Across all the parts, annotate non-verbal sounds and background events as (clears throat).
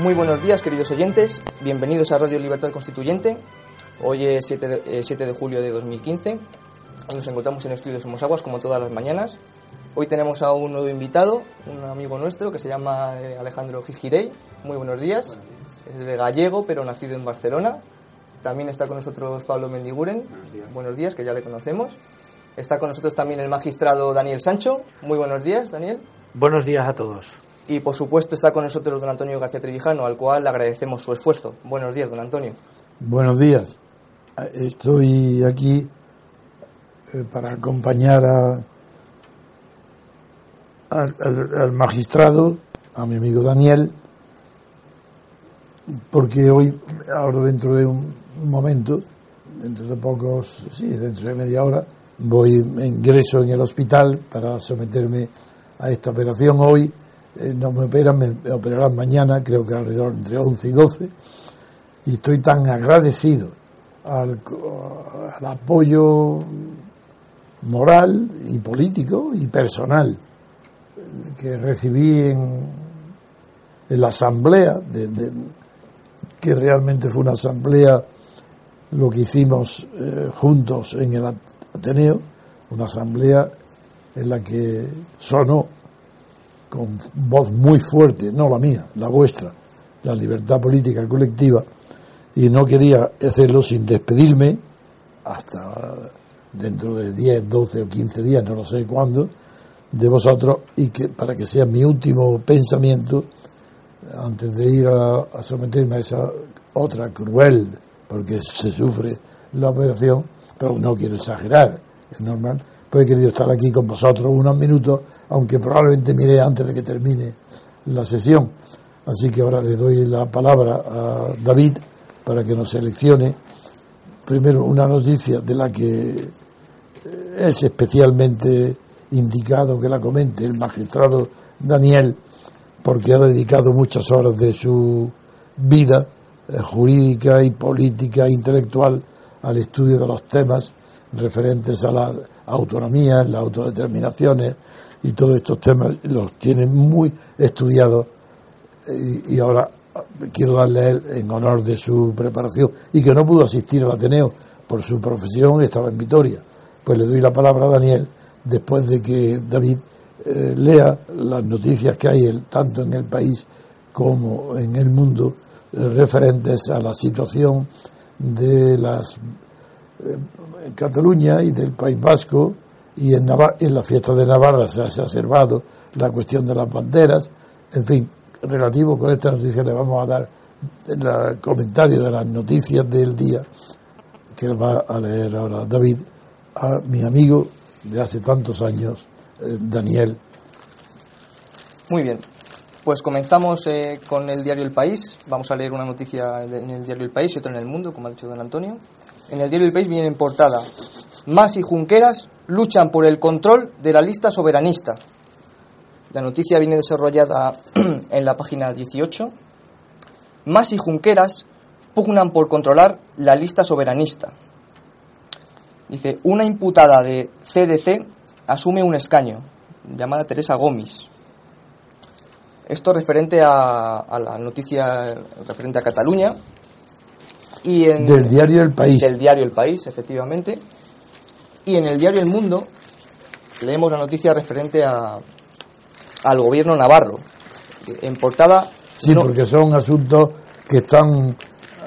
Muy buenos días, queridos oyentes. Bienvenidos a Radio Libertad Constituyente. Hoy es 7 de, eh, 7 de julio de 2015. Nos encontramos en Estudios Somos Aguas, como todas las mañanas. Hoy tenemos a un nuevo invitado, un amigo nuestro que se llama eh, Alejandro Gijirey. Muy buenos días. Es de gallego, pero nacido en Barcelona. También está con nosotros Pablo Mendiguren. Buenos días. que ya le conocemos. Está con nosotros también el magistrado Daniel Sancho. Muy buenos días, Daniel. Buenos días a todos. Y por supuesto está con nosotros don Antonio García Trevijano, al cual agradecemos su esfuerzo. Buenos días, don Antonio. Buenos días. Estoy aquí eh, para acompañar a, al, al- magistrado, a mi amigo Daniel, porque hoy, ahora dentro de un momento, dentro de pocos, sí, dentro de media hora, voy, ingreso en el hospital para someterme a esta operación hoy. Eh, no me operan, me, operarán mañana, creo que alrededor entre 11 y 12 y estoy tan agradecido al, al apoyo moral y político y personal que recibí en, la asamblea, que realmente fue una asamblea lo que hicimos eh, juntos en el Ateneo, una asamblea en la que sonó con voz muy fuerte, no la mía, la vuestra, la libertad política colectiva, y no quería hacerlo sin despedirme hasta dentro de 10, 12 o 15 días, no lo sé cuándo, de vosotros y que para que sea mi último pensamiento antes de ir a, a someterme a esa otra cruel, porque se sufre la operación, pero no quiero exagerar, es normal, pues he querido estar aquí con vosotros unos minutos, aunque probablemente miré antes de que termine la sesión. Así que ahora le doy la palabra a David para que nos seleccione primero una noticia de la que eh, es especialmente indicado que la comente el magistrado Daniel, porque ha dedicado muchas horas de su vida eh, jurídica y política e intelectual al estudio de los temas referentes a las autonomías, las autodeterminaciones y todos estos temas los tiene muy estudiados y, ahora quiero darle a él en honor de su preparación y que no pudo asistir al Ateneo por su profesión estaba en Vitoria. Pues le doy la palabra a Daniel después de que David eh, lea las noticias que hay tanto en el país como en el mundo eh, referentes a la situación de las eh, Cataluña y del País Vasco y en, Nava- en la fiesta de Navarra se ha observado la cuestión de las banderas, en fin, relativo con esta noticia le vamos a dar el comentario de las noticias del día que va a leer ahora David a mi amigo de hace tantos años, eh, Daniel. Muy bien. Pues comenzamos eh, con el diario El País. Vamos a leer una noticia en el diario El País y otra en El Mundo, como ha dicho don Antonio. En el diario El País viene en portada. Mas y Junqueras luchan por el control de la lista soberanista. La noticia viene desarrollada (clears throat) en la página 18. Mas y Junqueras pugnan por controlar la lista soberanista. Dice, una imputada de CDC asume un escaño, llamada Teresa Gomis. Esto referente a, a la noticia referente a Cataluña. Y en, Del diario El País. Del diario El País, efectivamente. Y en el diario El Mundo leemos la noticia referente a, al gobierno navarro. En portada. Sí, porque son asuntos que están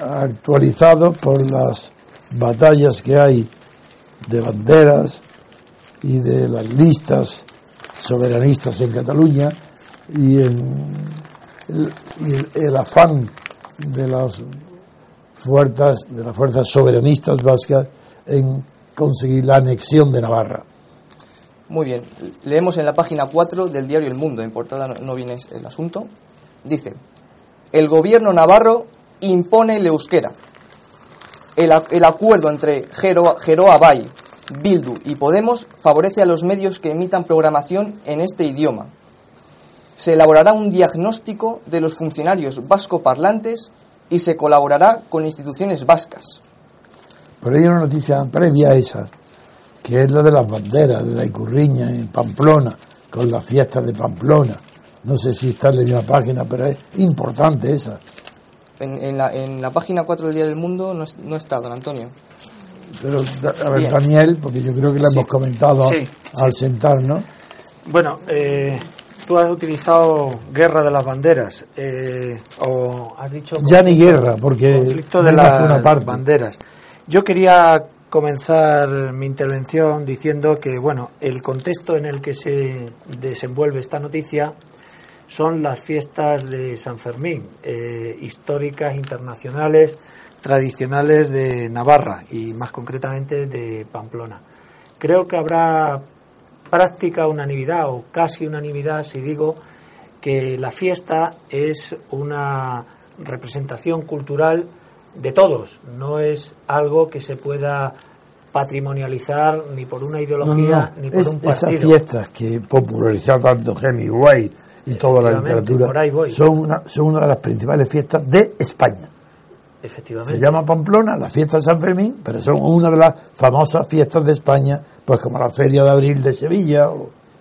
actualizados por las batallas que hay de banderas y de las listas soberanistas en Cataluña y, en el, afán de las fuerzas de las fuerzas soberanistas vascas en conseguir la anexión de Navarra. Muy bien, leemos en la página 4 del diario El Mundo, en portada no viene el asunto. Dice, el gobierno navarro impone el euskera. El, el acuerdo entre Geroa, Bay, Bildu y Podemos favorece a los medios que emitan programación en este idioma. Se elaborará un diagnóstico de los funcionarios vascoparlantes y se colaborará con instituciones vascas. Pero hay una noticia previa a esa, que es la de las banderas, de la Icurriña en Pamplona, con las fiestas de Pamplona. No sé si está en la misma página, pero es importante esa. En, la, en la, página 4 del Día del Mundo no, está, don Antonio. Pero, a ver, Daniel, porque yo creo que lo hemos comentado al sentarnos. Bueno, eh, tú has utilizado guerra de las banderas, eh, o has dicho... Ya ni guerra, porque... Conflicto de las banderas. Yo quería comenzar mi intervención diciendo que, bueno, el contexto en el que se desenvuelve esta noticia son las fiestas de San Fermín, eh, históricas, internacionales, tradicionales de Navarra y más concretamente de Pamplona. Creo que habrá práctica unanimidad o casi unanimidad si digo que la fiesta es una representación cultural de todos, no es algo que se pueda patrimonializar ni por una ideología ni por un partido. Esas fiestas que popularizó tanto Hemingway y toda la literatura son una, son una de las principales fiestas de España. Efectivamente. Se llama Pamplona, la fiesta de San Fermín, pero son una de las famosas fiestas de España, pues como la Feria de Abril de Sevilla.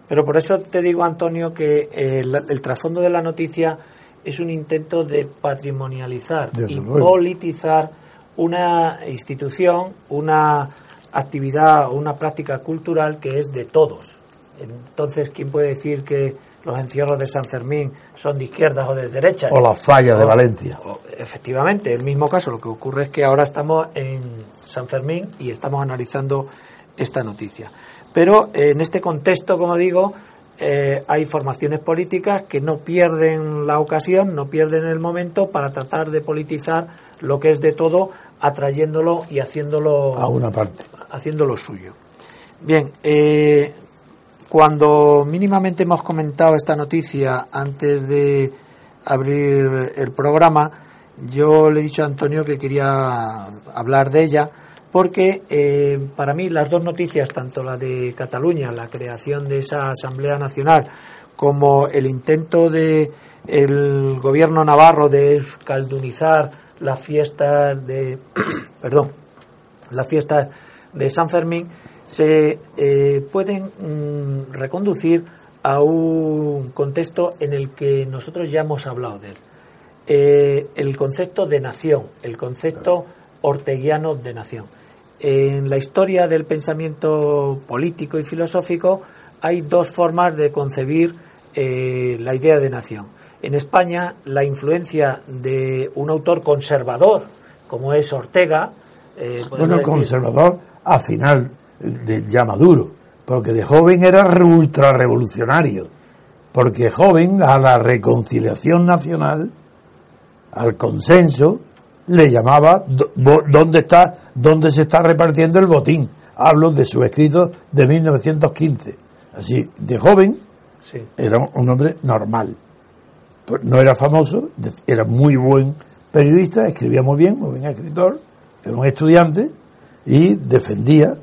Pero por eso te digo, Antonio, que el, el trasfondo de la noticia es un intento de patrimonializar y politizar una institución, una actividad, una práctica cultural que es de todos. Entonces, ¿quién puede decir que los encierros de San Fermín son de izquierdas o de derechas? O las fallas de Valencia. efectivamente, el mismo caso. Lo que ocurre es que ahora estamos en San Fermín y estamos analizando esta noticia. Pero en este contexto, como digo, eh, hay formaciones políticas que no pierden la ocasión, no pierden el momento para tratar de politizar lo que es de todo, atrayéndolo y haciéndolo a una parte, haciéndolo suyo. Bien, eh, cuando mínimamente hemos comentado esta noticia antes de abrir el programa, yo le he dicho a Antonio que quería hablar de ella porque eh, para mí las dos noticias, tanto la de Cataluña, la creación de esa Asamblea Nacional, como el intento de el gobierno navarro de escaldunizar las fiestas de (clears throat) perdón las fiestas de San Fermín se eh, pueden mm, reconducir a un contexto en el que nosotros ya hemos hablado de él. Eh, el concepto de nación el concepto orteguiano de nación en la historia del pensamiento político y filosófico hay dos formas de concebir eh, la idea de nación. En España, la influencia de un autor conservador, como es Ortega. Eh, bueno, conservador a final de ya maduro, porque de joven era ultra revolucionario, porque joven a la reconciliación nacional, al consenso, le llamaba dónde está dónde se está repartiendo el botín. Hablo de su escrito de 1915. Así, de joven, era un hombre normal. Pues no era famoso, era muy buen periodista, escribía muy bien, muy buen escritor, era un estudiante y defendía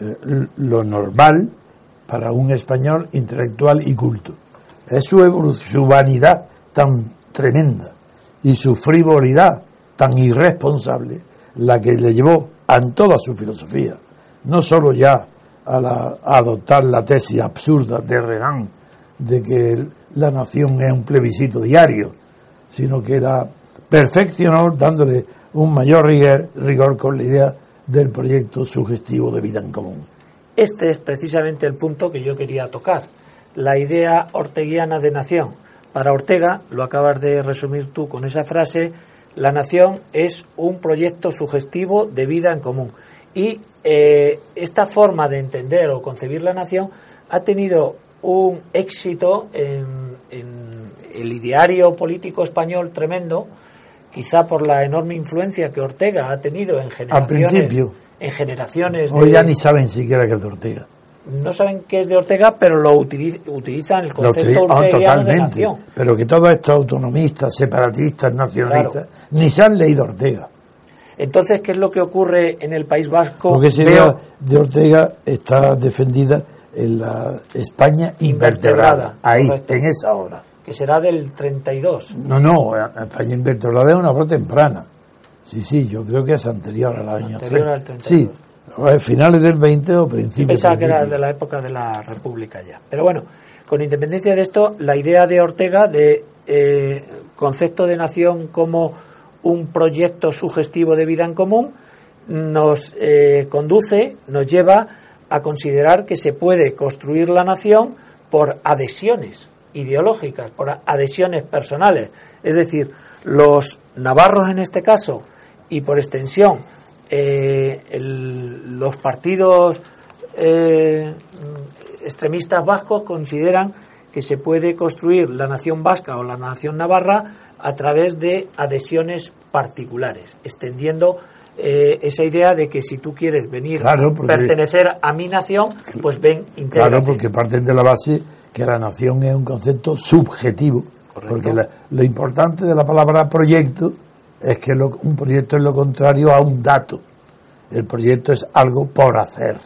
eh, lo normal para un español intelectual y culto. Es su, su vanidad tan tremenda y su frivolidad tan irresponsable la que le llevó en toda su filosofía, no solo ya a, adoptar la tesis absurda de Renan de que la nación es un plebiscito diario, sino que la perfeccionó dándole un mayor rigor, rigor con la idea del proyecto sugestivo de vida en común. Este es precisamente el punto que yo quería tocar. la idea orteguiana de nación. Para Ortega, lo acabas de resumir tú con esa frase, la nación es un proyecto sugestivo de vida en común. Y eh, esta forma de entender o concebir la nación ha tenido un éxito en, el ideario político español tremendo, quizá por la enorme influencia que Ortega ha tenido en generaciones. Al principio. En generaciones. Hoy ya ni saben siquiera que es de Ortega. No saben que es de Ortega, pero lo utilizan el concepto ah, orteguiano de nación. Pero que todos estos autonomistas, separatistas, nacionalistas, ni se han leído Ortega. Entonces, ¿qué es lo que ocurre en el País Vasco? Porque esa idea de Ortega está defendida en la España invertebrada, ahí, en esa hora. Que será del 32. No, no, España invertebrada es una obra temprana. Sí, sí, yo creo que es anterior al año anterior al 32. Sí, finales del 20 o principios. Pensaba que era de la época de la República ya. Pero bueno, con independencia de esto, la idea de Ortega de eh, concepto de nación como un proyecto sugestivo de vida en común nos eh, conduce, nos lleva a considerar que se puede construir la nación por adhesiones ideológicas, por adhesiones personales. Es decir, los navarros en este caso y por extensión eh, los partidos eh, extremistas vascos consideran que se puede construir la nación vasca o la nación navarra a través de adhesiones particulares, extendiendo eh, esa idea de que si tú quieres venir pertenecer a mi nación, pues ven, intégrate. Claro, porque parten de la base que la nación es un concepto subjetivo. Porque lo importante de la palabra proyecto es que un proyecto es lo contrario a un dato. El proyecto es algo por hacer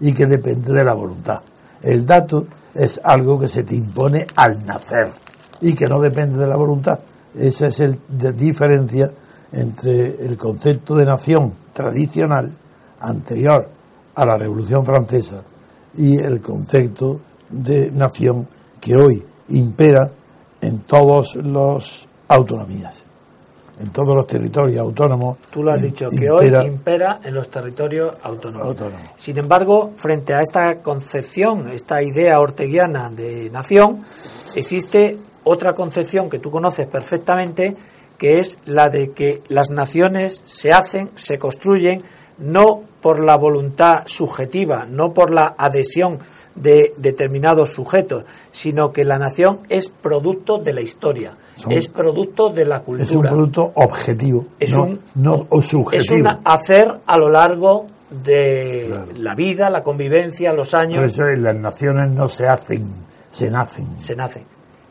y que depende de la voluntad. El dato es algo que se te impone al nacer y que no depende de la voluntad. Esa es la diferencia entre el concepto de nación tradicional anterior a la Revolución Francesa y el concepto de nación que hoy impera en todas las autonomías, en todos los territorios autónomos. Tú lo has dicho, que hoy impera en los territorios autónomos. Sin embargo, frente a esta concepción, esta idea orteguiana de nación, existe otra concepción que tú conoces perfectamente, que es la de que las naciones se hacen, se construyen, no por la voluntad subjetiva, no por la adhesión de determinados sujetos, sino que la nación es producto de la historia, es producto de la cultura. Es un producto objetivo, es un, no subjetivo. Es un hacer a lo largo de la vida, la convivencia, los años. Por eso las naciones no se hacen, se nacen. Se nacen.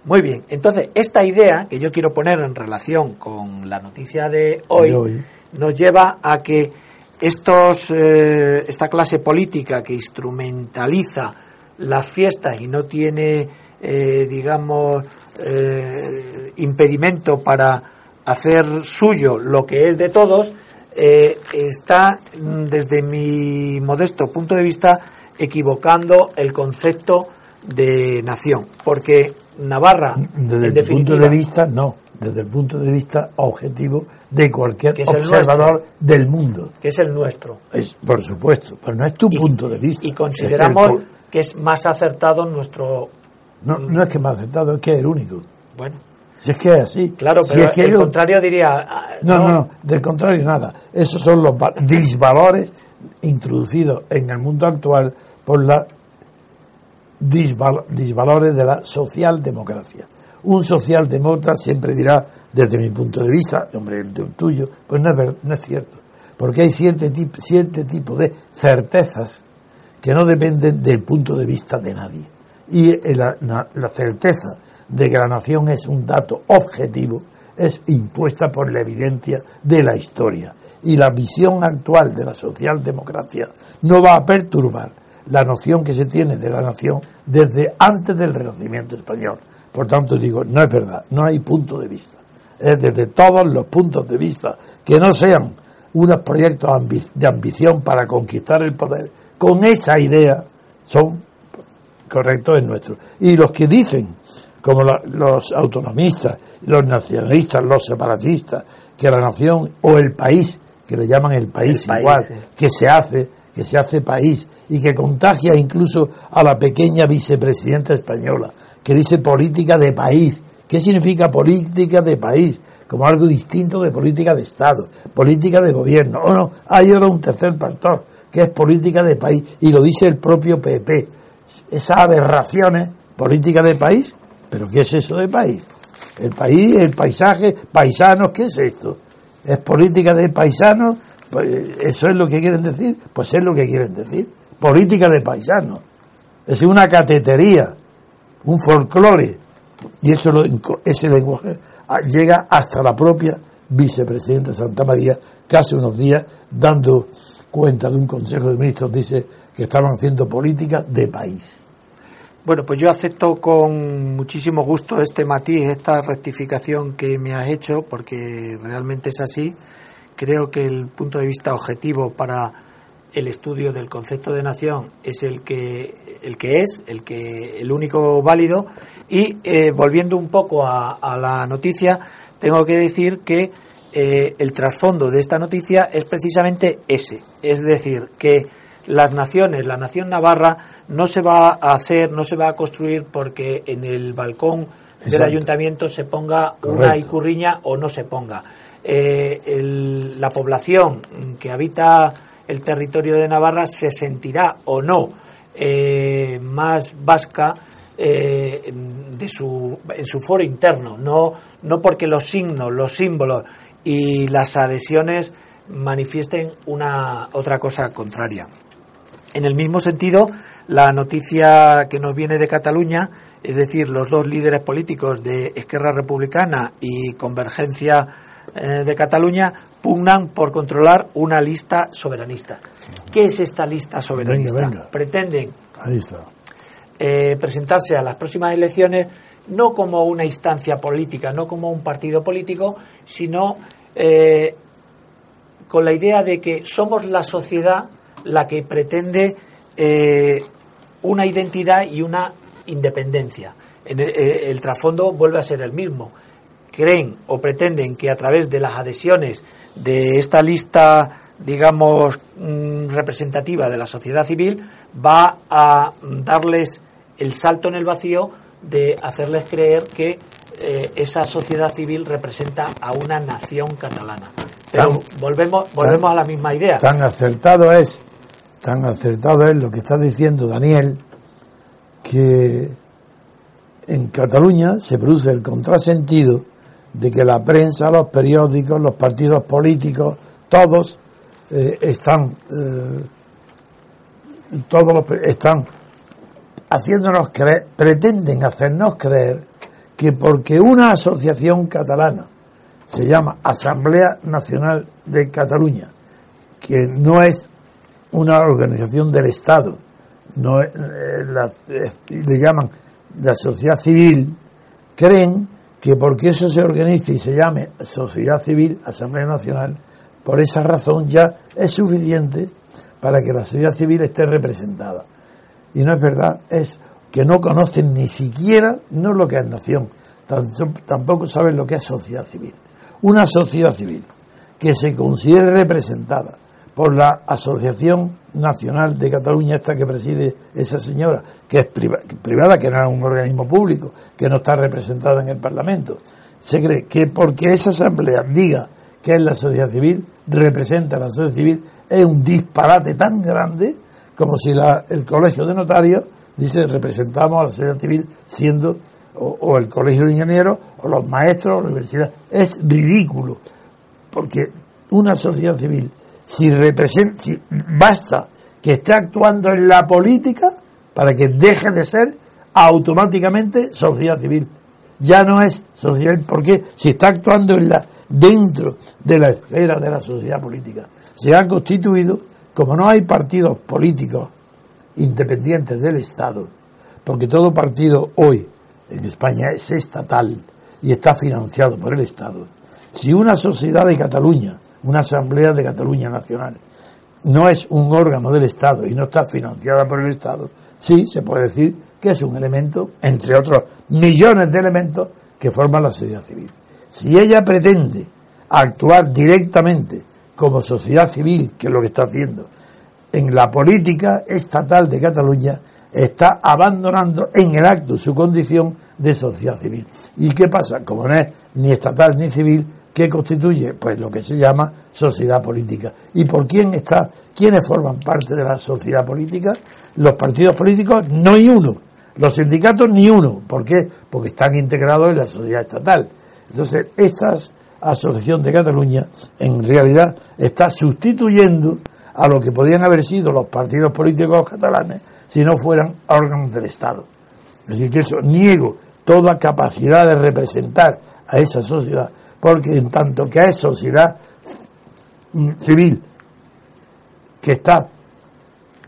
Muy bien, entonces esta idea que yo quiero poner en relación con la noticia de hoy, nos lleva a que estos, eh, esta clase política que instrumentaliza las fiestas y no tiene, eh, digamos, eh, impedimento para hacer suyo lo que es de todos, está, desde mi modesto punto de vista, equivocando el concepto de nación, porque Navarra, desde el punto de vista, no, desde el punto de vista objetivo de cualquier observador del mundo. Que es el nuestro. Es, por supuesto, pero no es tu punto de vista. Y consideramos que es más acertado nuestro... No, no es que más acertado, es que es el único. Bueno. Si es que es así. Claro, pero si el contrario diría... Ah, no, no, no, del contrario nada. Esos son los disvalores introducidos en el mundo actual por la disvalores de la socialdemocracia. Un socialdemócrata siempre dirá, desde mi punto de vista, hombre, el tuyo, pues no es, no es cierto. Porque hay cierto tipo, cierto tipo de certezas que no dependen del punto de vista de nadie. Y la, la certeza de que la nación es un dato objetivo es impuesta por la evidencia de la historia. Y la visión actual de la socialdemocracia no va a perturbar la noción que se tiene de la nación desde antes del Renacimiento español. Por tanto, digo, no es verdad, no hay punto de vista. Es desde todos los puntos de vista que no sean unos proyectos de ambición para conquistar el poder, con esa idea son correctos en nuestro. Y los que dicen, como los autonomistas, los nacionalistas, los separatistas, que la nación o el país, que le llaman el país igual, que se hace que se hace país y que contagia incluso a la pequeña vicepresidenta española, que dice política de país. ¿Qué significa política de país? Como algo distinto de política de Estado, política de gobierno. O no, hay ahora un tercer pastor, que es política de país, y lo dice el propio PP. Esas aberraciones, política de país, pero ¿qué es eso de país? El país, el paisaje, paisanos, ¿qué es esto? ¿Es política de paisanos? Pues, ¿Eso es lo que quieren decir? Pues es lo que quieren decir. Política de paisanos. Es una catetería, un folclore. Y eso lo, ese lenguaje llega hasta la propia vicepresidenta Santa María, que hace unos días, dando cuenta de un Consejo de Ministros, dice que estaban haciendo política de país. Bueno, pues yo acepto con muchísimo gusto este matiz, esta rectificación que me has hecho, porque realmente es así. Creo que el punto de vista objetivo para el estudio del concepto de nación es el que el que es, el que el único válido. Y eh, volviendo un poco a, la noticia, tengo que decir que eh, el trasfondo de esta noticia es precisamente ese, es decir, que las naciones, la nación navarra no se va a hacer, no se va a construir porque en el balcón del ayuntamiento se ponga una icurriña o no se ponga. Eh, la población que habita el territorio de Navarra se sentirá o no eh, más vasca eh, de su, en su foro interno, no, no porque los signos, los símbolos y las adhesiones manifiesten una otra cosa contraria. En el mismo sentido, la noticia que nos viene de Cataluña, es decir, los dos líderes políticos de Esquerra Republicana y Convergencia eh, de Cataluña pugnan por controlar una lista soberanista. ¿Qué es esta lista soberanista? Pretenden eh, presentarse a las próximas elecciones no como una instancia política, no como un partido político, sino eh, con la idea de que somos la sociedad la que pretende eh, una identidad y una independencia. En el, eh, el, trasfondo vuelve a ser el mismo. Creen o pretenden que a través de las adhesiones de esta lista, digamos, mm, representativa de la sociedad civil, va a darles el salto en el vacío de hacerles creer que eh, esa sociedad civil representa a una nación catalana. Pero volvemos, volvemos a la misma idea. Tan acertado es tan acertado es lo que está diciendo Daniel, que en Cataluña se produce el contrasentido de que la prensa, los periódicos, los partidos políticos, todos eh, están, eh, todos están haciéndonos creer, pretenden hacernos creer que porque una asociación catalana se llama Asamblea Nacional de Cataluña, que no es una organización del Estado, no eh, le llaman la sociedad civil, creen que porque eso se organice y se llame sociedad civil, Asamblea Nacional, por esa razón ya es suficiente para que la sociedad civil esté representada. Y no es verdad, es que no conocen ni siquiera, no lo que es nación, tampoco saben lo que es sociedad civil. Una sociedad civil que se considere representada por la Asociación Nacional de Cataluña, esta que preside esa señora, que es privada, que no es un organismo público, que no está representada en el Parlamento. Se cree que porque esa asamblea diga que es la sociedad civil, representa a la sociedad civil, es un disparate tan grande como si la, el colegio de notarios dice representamos a la sociedad civil siendo o, el colegio de ingenieros o los maestros o la universidad. Es ridículo, porque una sociedad civil si, representa, si basta que esté actuando en la política para que deje de ser automáticamente sociedad civil. Ya no es sociedad porque si está actuando en la, dentro de la esfera de la sociedad política. Se ha constituido, como no hay partidos políticos independientes del Estado, porque todo partido hoy en España es estatal y está financiado por el Estado. Si una sociedad de Cataluña una Asamblea de Cataluña Nacional. No es un órgano del Estado y no está financiada por el Estado. Sí, se puede decir que es un elemento, entre otros millones de elementos, que forman la sociedad civil. Si ella pretende actuar directamente como sociedad civil, que es lo que está haciendo, en la política estatal de Cataluña está abandonando en el acto su condición de sociedad civil. ¿Y qué pasa? Como no es ni estatal ni civil, ¿qué constituye? Pues lo que se llama sociedad política. ¿Y por quién está? ¿Quiénes forman parte de la sociedad política? Los partidos políticos no hay uno. Los sindicatos ni uno. ¿Por qué? Porque están integrados en la sociedad estatal. Entonces, esta Asociación de Cataluña en realidad está sustituyendo a lo que podían haber sido los partidos políticos catalanes si no fueran órganos del Estado. Es decir, que eso niego toda capacidad de representar a esa sociedad, porque en tanto que es sociedad mm, civil que está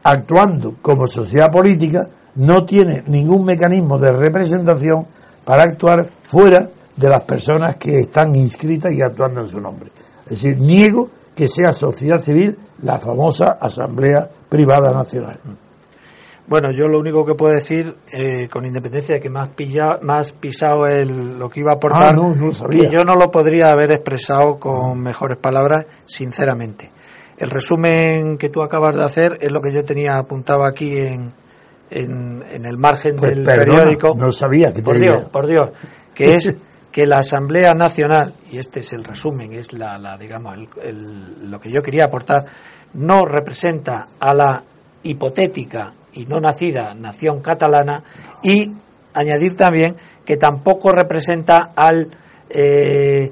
actuando como sociedad política, no tiene ningún mecanismo de representación para actuar fuera de las personas que están inscritas y actuando en su nombre. Es decir, niego que sea sociedad civil la famosa Asamblea Privada Nacional. Bueno, yo lo único que puedo decir, eh, con independencia de que me has, pillado, más pisado el, lo que iba a aportar, ah, que yo no lo podría haber expresado con mejores palabras, sinceramente. El resumen que tú acabas de hacer es lo que yo tenía apuntado aquí en, en, el margen pues del periódico. No sabía que Por Dios, por Dios, que es (laughs) que la Asamblea Nacional, y este es el resumen, es la, la digamos, lo que yo quería aportar, no representa a la hipotética y no nacida nación catalana y añadir también que tampoco representa al eh,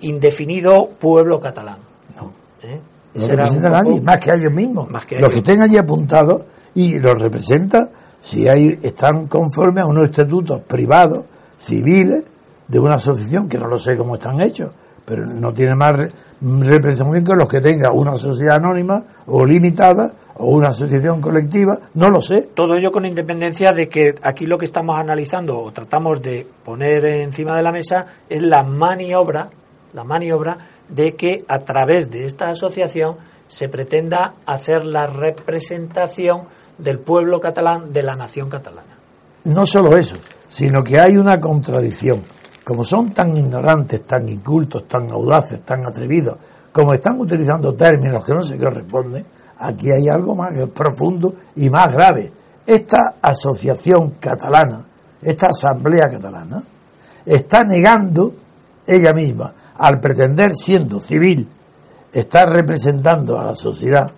indefinido pueblo catalán. No, ¿Eh? no representa a nadie, más que a ellos mismos. Más que los que estén allí apuntados y los representa si hay, están conformes a unos estatutos privados, civiles, de una asociación, que no lo sé cómo están hechos, pero no tiene más representación que los que tenga una sociedad anónima o limitada o una asociación colectiva, no lo sé. Todo ello con independencia de que aquí lo que estamos analizando o tratamos de poner encima de la mesa es la maniobra, la maniobra de que a través de esta asociación se pretenda hacer la representación del pueblo catalán, de la nación catalana. No solo eso, sino que hay una contradicción como son tan ignorantes, tan incultos, tan audaces, tan atrevidos, como están utilizando términos que no se corresponden, aquí hay algo más profundo y más grave. Esta asociación catalana, esta asamblea catalana, está negando ella misma, al pretender siendo civil, está representando a la sociedad,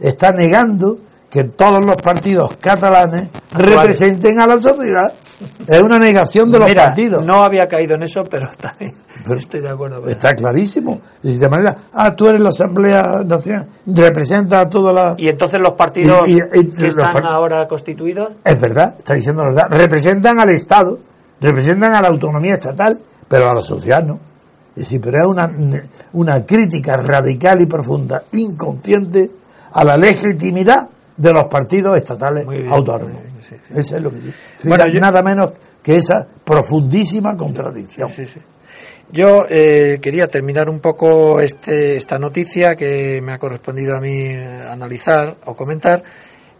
está negando que todos los partidos catalanes representen a la sociedad. Es una negación de los partidos. No había caído en eso, pero estoy de acuerdo con Está clarísimo. De manera, ah, tú eres la Asamblea Nacional, representa a toda la. ¿Y entonces los partidos que están ahora constituidos? Es verdad, está diciendo la verdad. Representan al Estado, representan a la autonomía estatal, pero a la sociedad no. Es decir, pero es una, una crítica radical y profunda, inconsciente, a la legitimidad de los partidos estatales autónomos. Eso es lo que dice. Bueno, nada menos que esa profundísima contradicción. Yo eh, quería terminar un poco este, esta noticia que me ha correspondido a mí eh, analizar o comentar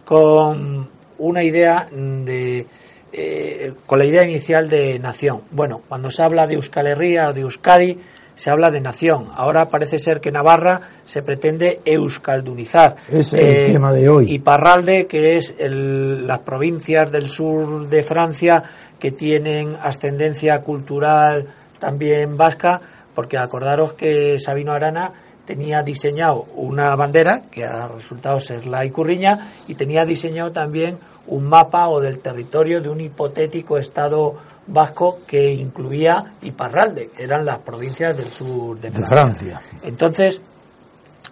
con una idea de eh, con la idea inicial de nación. Bueno, cuando se habla de Euskal Herria o de Euskadi, se habla de nación. Ahora parece ser que Navarra se pretende euskaldunizar. Es el eh, tema de hoy. Y Parralde, que es las provincias del sur de Francia que tienen ascendencia cultural también vasca, porque acordaros que Sabino Arana tenía diseñado una bandera, que ha resultado ser la Icurriña, y tenía diseñado también un mapa o del territorio de un hipotético Estado vasco que incluía Iparralde, que eran las provincias del sur de Francia. Entonces,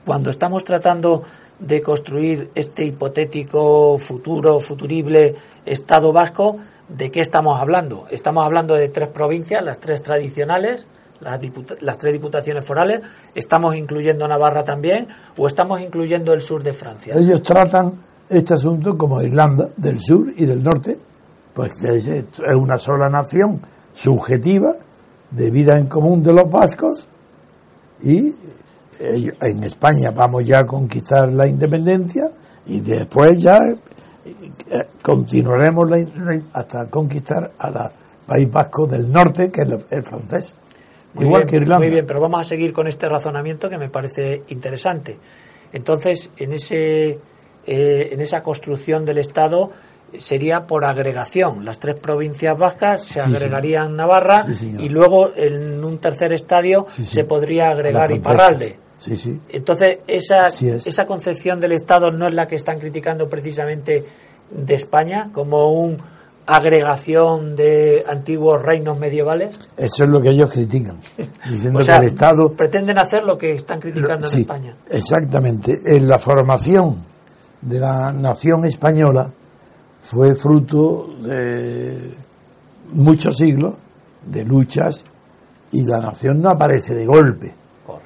cuando estamos tratando de construir este hipotético futuro, futurible Estado vasco, ¿de qué estamos hablando? Estamos hablando de tres provincias, las tres tradicionales, las, las, tres diputaciones forales, ¿estamos incluyendo Navarra también o estamos incluyendo el sur de Francia? Ellos tratan este asunto como Irlanda del sur y del norte, pues que es una sola nación subjetiva de vida en común de los vascos y en España vamos ya a conquistar la independencia y después ya eh, continuaremos hasta conquistar al País Vasco del Norte, que es el francés. igual que Irlanda. Muy bien, pero vamos a seguir con este razonamiento que me parece interesante. Entonces, en ese eh, en esa construcción del Estado sería por agregación. Las tres provincias vascas se agregarían Navarra y luego en un tercer estadio se podría agregar Iparralde. Sí, sí. Entonces, esa, esa concepción del Estado no es la que están criticando precisamente de España como una agregación de antiguos reinos medievales. Eso es lo que ellos critican, (laughs) diciendo que el Estado pretenden hacer lo que están criticando en España. Exactamente. En la formación de la nación española fue fruto de muchos siglos de luchas y la nación no aparece de golpe,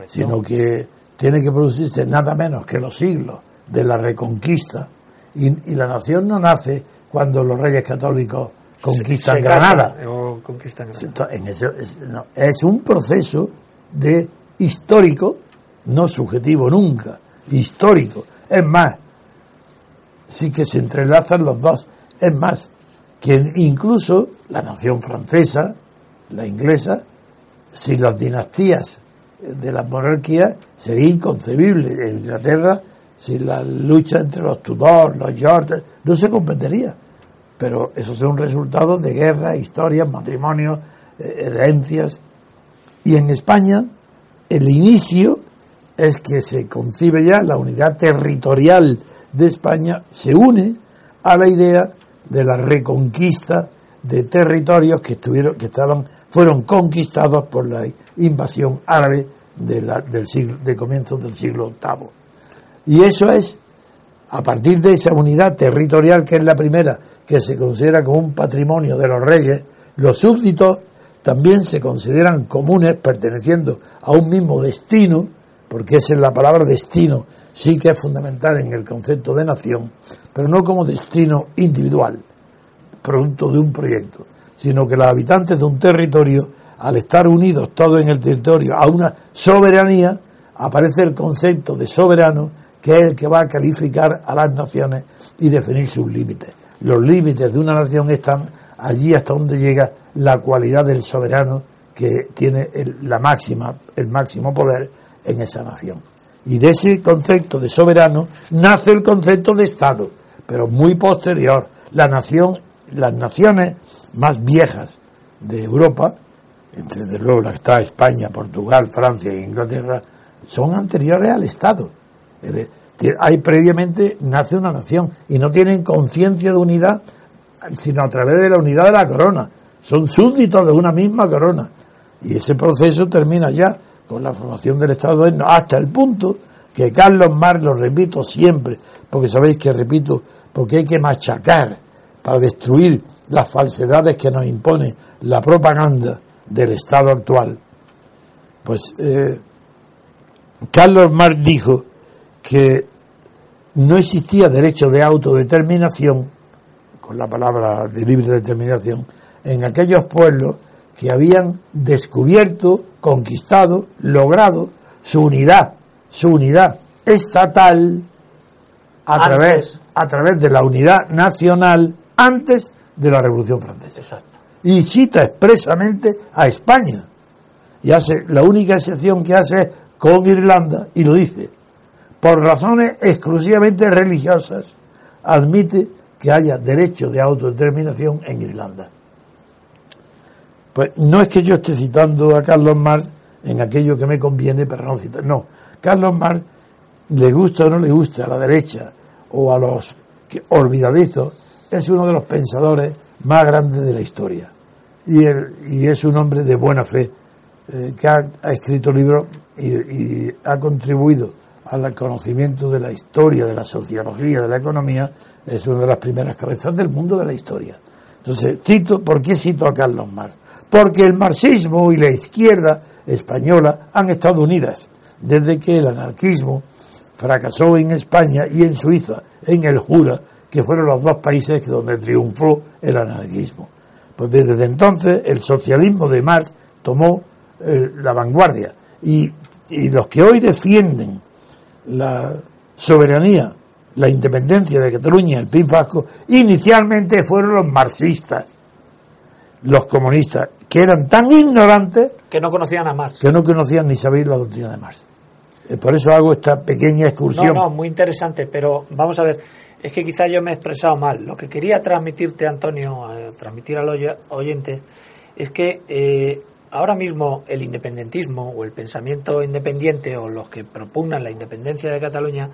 sino que tiene que producirse nada menos que los siglos de la reconquista y, la nación no nace cuando los reyes católicos conquistan Granada. es, un proceso de histórico, no subjetivo nunca, histórico. Es más, sí que se entrelazan los dos. Es más, que incluso la nación francesa, la inglesa, sin las dinastías de la monarquía sería inconcebible. En Inglaterra, sin la lucha entre los Tudor, los George, no se comprendería. Pero eso es un resultado de guerras, historias, matrimonios, eh, herencias. Y en España, el inicio es que se concibe ya la unidad territorial de España se une a la idea de la reconquista de territorios que estuvieron que estaban fueron conquistados por la invasión árabe la, del siglo de comienzos del siglo VIII y eso es a partir de esa unidad territorial que es la primera que se considera como un patrimonio de los reyes los súbditos también se consideran comunes perteneciendo a un mismo destino porque esa es la palabra destino sí que es fundamental en el concepto de nación, pero no como destino individual, producto de un proyecto, sino que los habitantes de un territorio, al estar unidos todos en el territorio a una soberanía, aparece el concepto de soberano, que es el que va a calificar a las naciones y definir sus límites. Los límites de una nación están allí hasta donde llega la cualidad del soberano que tiene la máxima, el máximo poder en esa nación. Y de ese concepto de soberano nace el concepto de Estado, pero muy posterior. La nación, las naciones más viejas de Europa, entre de luego la está España, Portugal, Francia e Inglaterra, son anteriores al Estado. Hay previamente nace una nación y no tienen conciencia de unidad sino a través de la unidad de la corona. Son súbditos de una misma corona. Y ese proceso termina ya con la formación del Estado hasta el punto que Carlos Marx, lo repito siempre, porque sabéis que repito, porque hay que machacar para destruir las falsedades que nos impone la propaganda del Estado actual. Pues eh, Carlos Marx dijo que no existía derecho de autodeterminación, con la palabra de libre determinación, en aquellos pueblos que habían descubierto, conquistado, logrado su unidad, su unidad estatal a través, a través de la unidad nacional antes de la Revolución Francesa. Y cita expresamente a España. Y hace, la única excepción que hace es con Irlanda, y lo dice, por razones exclusivamente religiosas, admite que haya derecho de autodeterminación en Irlanda. Pues no es que yo esté citando a Carlos Marx en aquello que me conviene para no citar. No, Carlos Marx, le gusta o no le gusta a la derecha o a los olvidadizos, es uno de los pensadores más grandes de la historia. Y, es un hombre de buena fe eh, que ha, escrito libros y, ha contribuido al conocimiento de la historia, de la sociología, de la economía, es una de las primeras cabezas del mundo de la historia. Entonces, cito, ¿por qué cito a Carlos Marx? Porque el marxismo y la izquierda española han estado unidas desde que el anarquismo fracasó en España y en Suiza, en el Jura, que fueron los dos países donde triunfó el anarquismo. Pues desde entonces el socialismo de Marx tomó eh, la vanguardia y, los que hoy defienden la soberanía, la independencia de Cataluña, el PIB vasco, inicialmente fueron los marxistas, los comunistas, que eran tan ignorantes que no conocían a Marx. Que no conocían ni sabían la doctrina de Marx. Eh, por eso hago esta pequeña excursión. No, no, muy interesante, pero vamos a ver, es que quizás yo me he expresado mal. Lo que quería transmitirte, Antonio, transmitir a los oyentes, es que eh, ahora mismo el independentismo o el pensamiento independiente o los que propugnan la independencia de Cataluña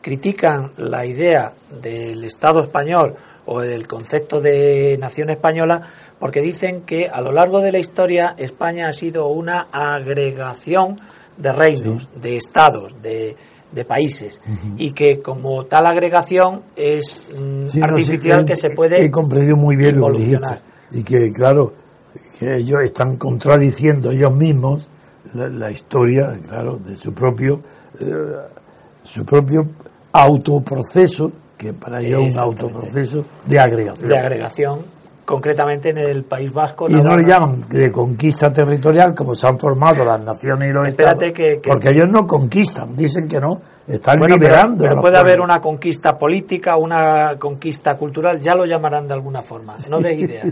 critican la idea del Estado español o del concepto de nación española porque dicen que a lo largo de la historia España ha sido una agregación de reinos, de estados, de, de países y que como tal agregación es mm, artificial que se puede he comprendido muy bien lo que y que claro que ellos están contradiciendo ellos mismos la, historia claro de su propio eh, su propio autoproceso que para ellos es un autoproceso de agregación de agregación concretamente en el País Vasco. Y no le llaman de conquista territorial como se han formado las naciones y los estados. porque ellos no conquistan, dicen que no, están liberando. Pero, puede haber una conquista política, una conquista cultural, ya lo llamarán de alguna forma, no de ideas.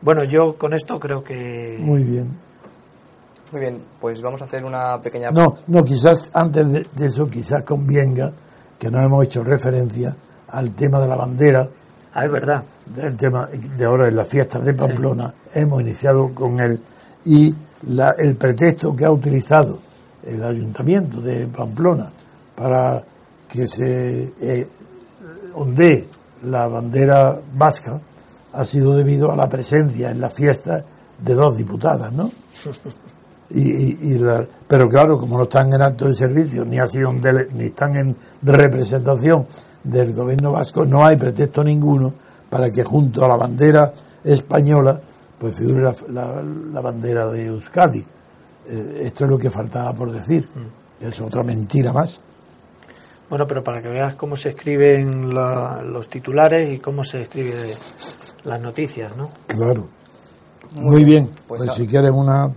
bueno, yo con esto creo que... Muy bien. Muy bien, pues vamos a hacer una pequeña... No, no, quizás antes de, de eso, quizás convenga que no hemos hecho referencia al tema de la bandera. Ah, es verdad del tema de ahora en las fiestas de Pamplona, hemos iniciado con él y el pretexto que ha utilizado el ayuntamiento de Pamplona para que se eh, ondee la bandera vasca ha sido debido a la presencia en la fiesta de dos diputadas, ¿no? Y, pero claro, como no están en acto de servicio, ni, ha sido ni están en representación del gobierno vasco, no hay pretexto ninguno para que junto a la bandera española pues figure la, bandera de Euskadi. Eh, esto es lo que faltaba por decir. Mm. Es otra mentira más. Bueno, pero para que veas cómo se escriben los titulares y cómo se escriben las noticias, ¿no? Claro. Muy, bien. Pues, pues si quieren una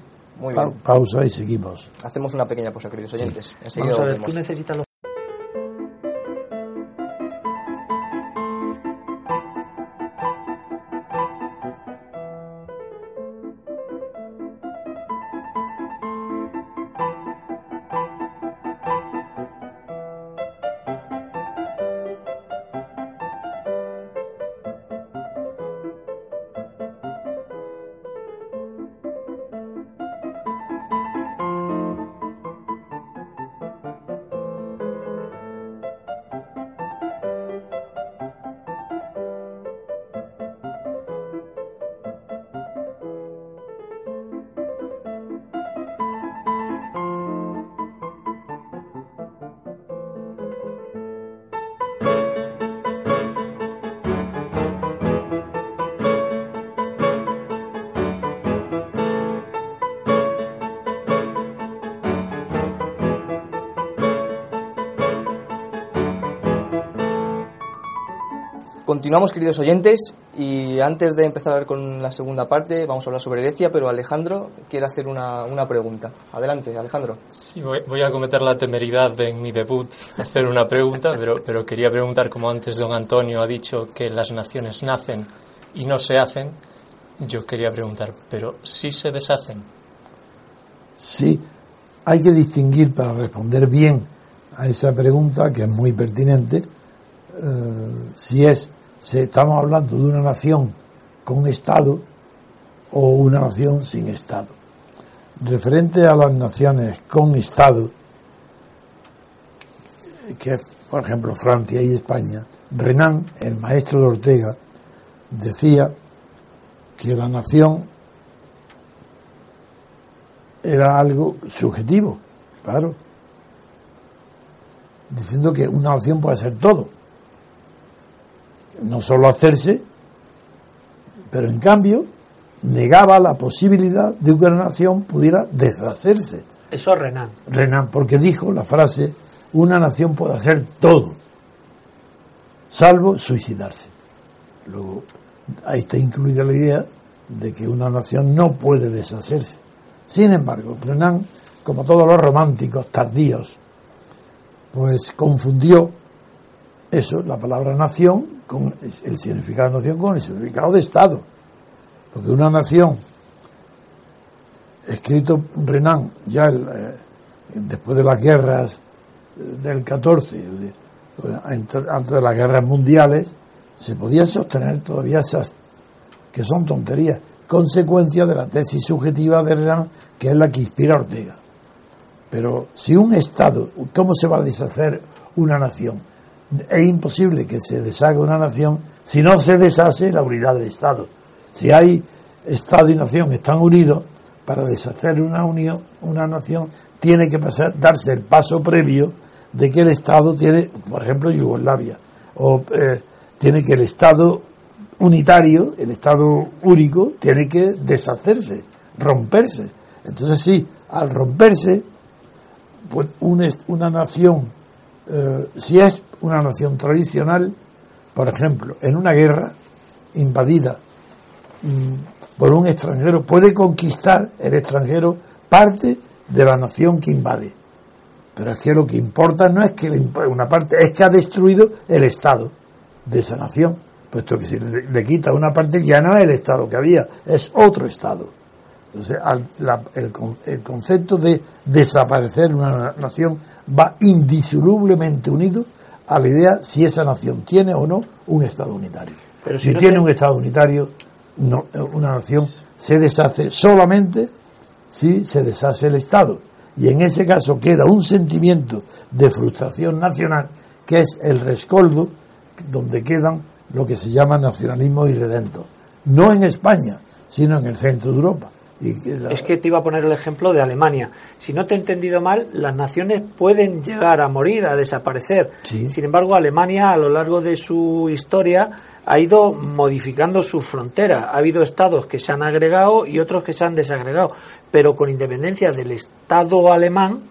pausa y seguimos. Hacemos una pequeña pausa, queridos oyentes. Vamos a ver, tú necesitas los Continuamos, queridos oyentes, y antes de empezar con la segunda parte, vamos a hablar sobre Grecia, pero Alejandro quiere hacer una, una pregunta. Adelante, Alejandro. Sí, voy, a cometer la temeridad de en mi debut hacer una pregunta, (laughs) pero, pero quería preguntar, como antes don Antonio ha dicho que las naciones nacen y no se hacen, yo quería preguntar, ¿pero sí se deshacen? Sí, hay que distinguir para responder bien a esa pregunta, que es muy pertinente, eh, si es si estamos hablando de una nación con Estado o una nación sin Estado. Referente a las naciones con Estado, que por ejemplo Francia y España, Renan, el maestro de Ortega, decía que la nación era algo subjetivo, claro, diciendo que una nación puede ser todo no solo hacerse, pero en cambio negaba la posibilidad de que una nación pudiera deshacerse. Eso es Renan. Renan, porque dijo la frase, una nación puede hacer todo, salvo suicidarse. Luego, ahí está incluida la idea de que una nación no puede deshacerse. Sin embargo, Renan, como todos los románticos tardíos, pues confundió eso, la palabra nación, con el significado de nación con el significado de Estado. Porque una nación, escrito Renan ya eh, después de las guerras del 14, antes de las guerras mundiales, se podían sostener todavía esas que son tonterías, consecuencia de la tesis subjetiva de Renan, que es la que inspira a Ortega. Pero si un Estado, ¿cómo se va a deshacer una nación? Es imposible que se deshaga una nación si no se deshace la unidad del Estado. Si hay Estado y nación están unidos, para deshacer una unión, una nación, tiene que pasar, darse el paso previo de que el Estado tiene, por ejemplo, Yugoslavia, o eh, tiene que el Estado unitario, el Estado único, tiene que deshacerse, romperse. Entonces sí, al romperse, pues una, nación, eh, si es una nación tradicional, por ejemplo, en una guerra invadida mm, por un extranjero, puede conquistar el extranjero parte de la nación que invade. Pero es que lo que importa no es que una parte, es que ha destruido el Estado de esa nación, puesto que si le, quita una parte ya no es el Estado que había, es otro Estado. Entonces, el, el, concepto de desaparecer una nación va indisolublemente unido a la idea si esa nación tiene o no un Estado unitario. Pero si, tiene un Estado unitario, no, una nación se deshace solamente si se deshace el Estado. Y en ese caso queda un sentimiento de frustración nacional que es el rescoldo donde quedan lo que se llama nacionalismo irredento. No en España, sino en el centro de Europa. Es que te iba a poner el ejemplo de Alemania. Si no te he entendido mal, las naciones pueden llegar a morir, a desaparecer. Sin embargo, Alemania a lo largo de su historia ha ido modificando su frontera. Ha habido estados que se han agregado y otros que se han desagregado. Pero con independencia del Estado alemán,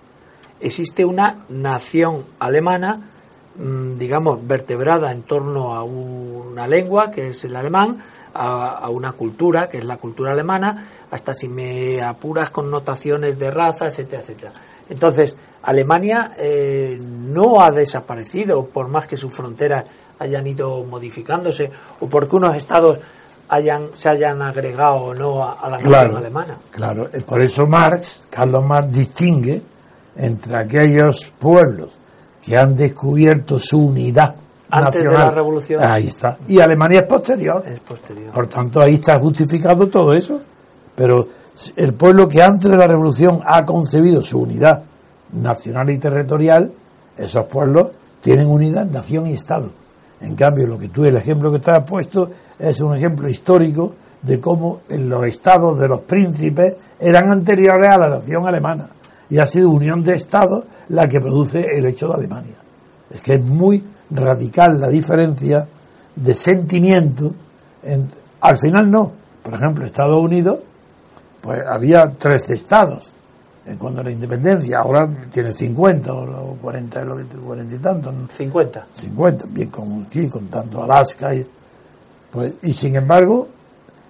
existe una nación alemana, mm, digamos, vertebrada en torno a una lengua, que es el alemán, a, una cultura, que es la cultura alemana, hasta si me apuras con notaciones de raza, etcétera, etcétera. Entonces, Alemania eh, no ha desaparecido por más que sus fronteras hayan ido modificándose o porque unos estados hayan, se hayan agregado o no a, la nación alemana. Claro, por eso Marx, Carlos Marx distingue entre aquellos pueblos que han descubierto su unidad antes de la revolución. Ahí está. Y Alemania es posterior. Es posterior. Por tanto, ahí está justificado todo eso. Pero el pueblo que antes de la revolución ha concebido su unidad nacional y territorial, esos pueblos tienen unidad, nación y Estado. En cambio, lo que tú, el ejemplo que te has puesto, es un ejemplo histórico de cómo los estados de los príncipes eran anteriores a la nación alemana. Y ha sido unión de estados la que produce el hecho de Alemania. Es que es muy radical la diferencia de sentimiento. al final no. Por ejemplo, Estados Unidos, pues había 13 estados en cuanto a la independencia. Ahora tiene 50 o 40, 40 y tantos. 50. 50, bien con, aquí, contando Alaska. Y, pues, y sin embargo,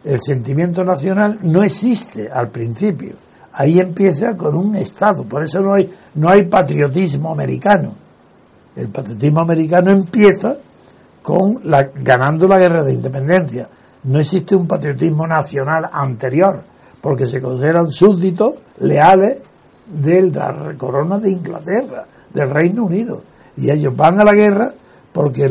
el sentimiento nacional no existe al principio. Ahí empieza con un Estado. Por eso no hay, no hay patriotismo americano el patriotismo americano empieza con ganando la guerra de independencia. No existe un patriotismo nacional anterior, porque se consideran súbditos leales de la corona de Inglaterra, del Reino Unido. Y ellos van a la guerra porque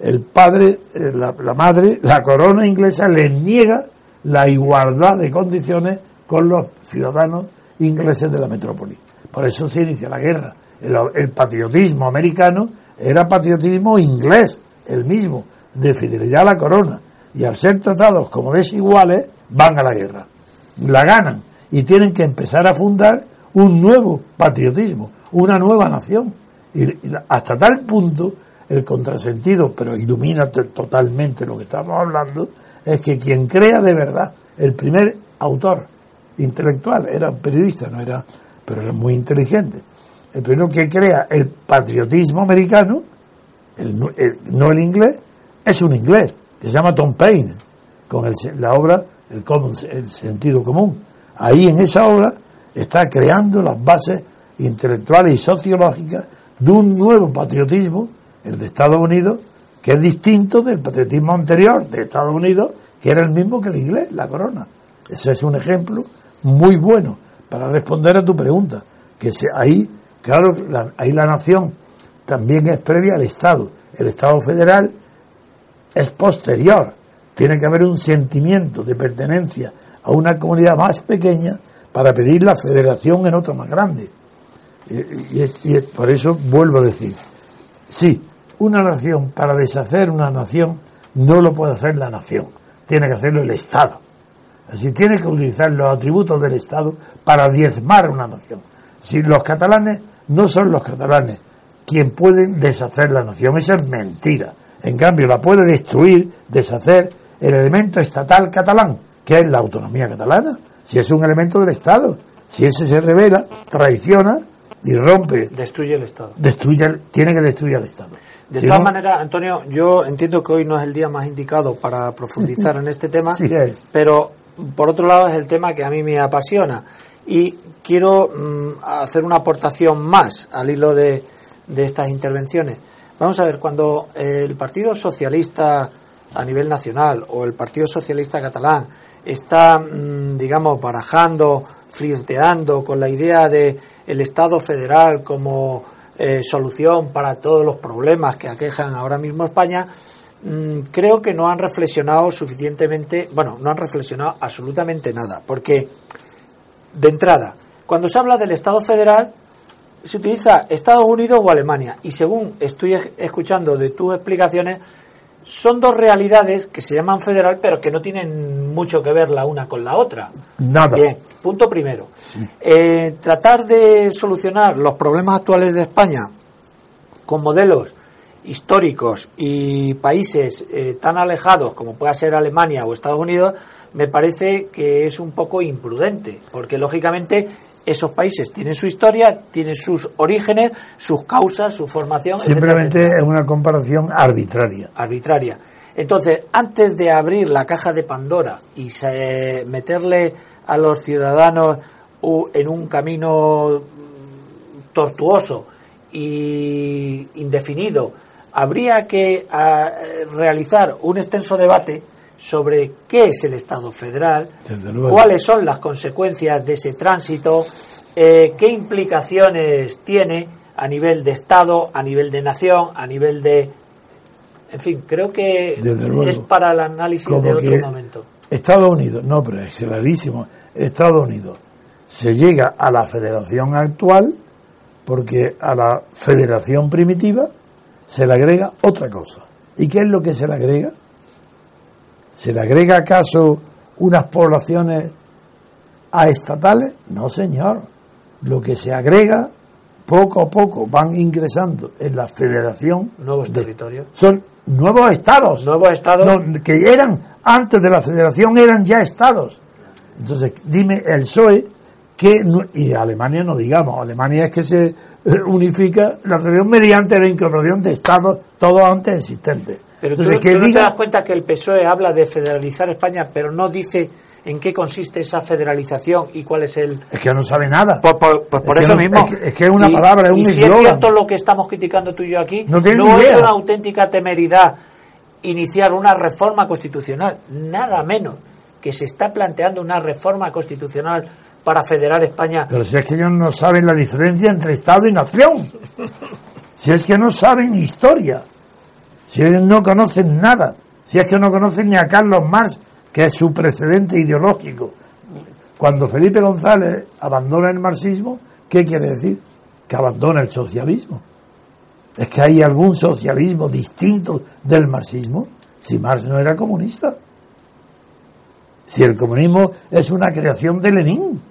el padre, eh, la, la madre, la corona inglesa les niega la igualdad de condiciones con los ciudadanos ingleses de la metrópoli. Por eso se inicia la guerra el, patriotismo americano era patriotismo inglés, el mismo, de fidelidad a la corona. Y al ser tratados como desiguales, van a la guerra. La ganan y tienen que empezar a fundar un nuevo patriotismo, una nueva nación. Y, hasta tal punto, el contrasentido, pero ilumina totalmente lo que estamos hablando, es que quien crea de verdad, el primer autor intelectual, era un periodista, no era, pero era muy inteligente el primero que crea el patriotismo americano, no el inglés, es un inglés, que se llama Tom Paine, con la obra el, sentido común. Ahí en esa obra está creando las bases intelectuales y sociológicas de un nuevo patriotismo, el de Estados Unidos, que es distinto del patriotismo anterior de Estados Unidos, que era el mismo que el inglés, la corona. Ese es un ejemplo muy bueno para responder a tu pregunta que ahí, claro, la, ahí la nación también es previa al Estado. El Estado federal es posterior. Tiene que haber un sentimiento de pertenencia a una comunidad más pequeña para pedir la federación en otra más grande. Y, y, por eso vuelvo a decir, sí, una nación, para deshacer una nación, no lo puede hacer la nación, tiene que hacerlo el Estado. Así tiene que utilizar los atributos del Estado para diezmar una nación. Si los catalanes no son los catalanes quien pueden deshacer la nación, esa es mentira. En cambio, la puede destruir, deshacer el elemento estatal catalán, que es la autonomía catalana, si es un elemento del Estado. Si ese se revela, traiciona y rompe. Destruye el Estado. Destruye, tiene que destruir al Estado. De todas maneras, Antonio, yo entiendo que hoy no es el día más indicado para (laughs) profundizar en este tema, sí es. pero por otro lado es el tema que a mí me apasiona y quiero mm, hacer una aportación más al hilo de, de estas intervenciones. Vamos a ver, cuando el Partido Socialista a nivel nacional o el Partido Socialista catalán está, mm, digamos, barajando, flirteando con la idea de el Estado federal como eh, solución para todos los problemas que aquejan ahora mismo España, mm, creo que no han reflexionado suficientemente, bueno, no han reflexionado absolutamente nada, porque de entrada, cuando se habla del Estado federal, se utiliza Estados Unidos o Alemania, y según estoy escuchando de tus explicaciones, son dos realidades que se llaman federal, pero que no tienen mucho que ver la una con la otra. Nada. Bien, punto primero. Eh, tratar de solucionar los problemas actuales de España con modelos históricos y países eh, tan alejados como pueda ser Alemania o Estados Unidos, me parece que es un poco imprudente, porque lógicamente esos países tienen su historia, tienen sus orígenes, sus causas, su formación. Simplemente es una comparación arbitraria. Arbitraria. Entonces, antes de abrir la caja de Pandora y meterle a los ciudadanos en un camino tortuoso y indefinido, habría que realizar un extenso debate sobre qué es el Estado federal, cuáles son las consecuencias de ese tránsito, eh, qué implicaciones tiene a nivel de Estado, a nivel de nación, a nivel de... En fin, creo que es para el análisis de otro momento. Estados Unidos, no, pero es clarísimo, Estados Unidos se llega a la federación actual porque a la federación primitiva se le agrega otra cosa. ¿Y qué es lo que se le agrega? ¿Se le agrega acaso unas poblaciones a estatales? No, señor. Lo que se agrega, poco a poco van ingresando en la federación. Nuevos territorios. Son nuevos estados. Nuevos estados. que eran, antes de la federación, eran ya estados. Entonces, dime, el PSOE, que, y Alemania no digamos, Alemania es que se eh, unifica la federación mediante la incorporación de estados, todos antes existentes. Pero tú, te das cuenta que el PSOE habla de federalizar España, pero no dice en qué consiste esa federalización y cuál es el... Es que no sabe nada. Pues por, eso mismo. Es que, es una palabra, es un Y si es cierto lo que estamos criticando tú y yo aquí, no, es una auténtica temeridad iniciar una reforma constitucional, nada menos que se está planteando una reforma constitucional para federar España. Pero si es que ellos no saben la diferencia entre Estado y nación. (laughs) si es que no saben historia. Si ellos no conocen nada, si es que no conocen ni a Carlos Marx, que es su precedente ideológico. Cuando Felipe González abandona el marxismo, ¿qué quiere decir? Que abandona el socialismo. ¿Es que hay algún socialismo distinto del marxismo? Si Marx no era comunista. Si el comunismo es una creación de Lenin,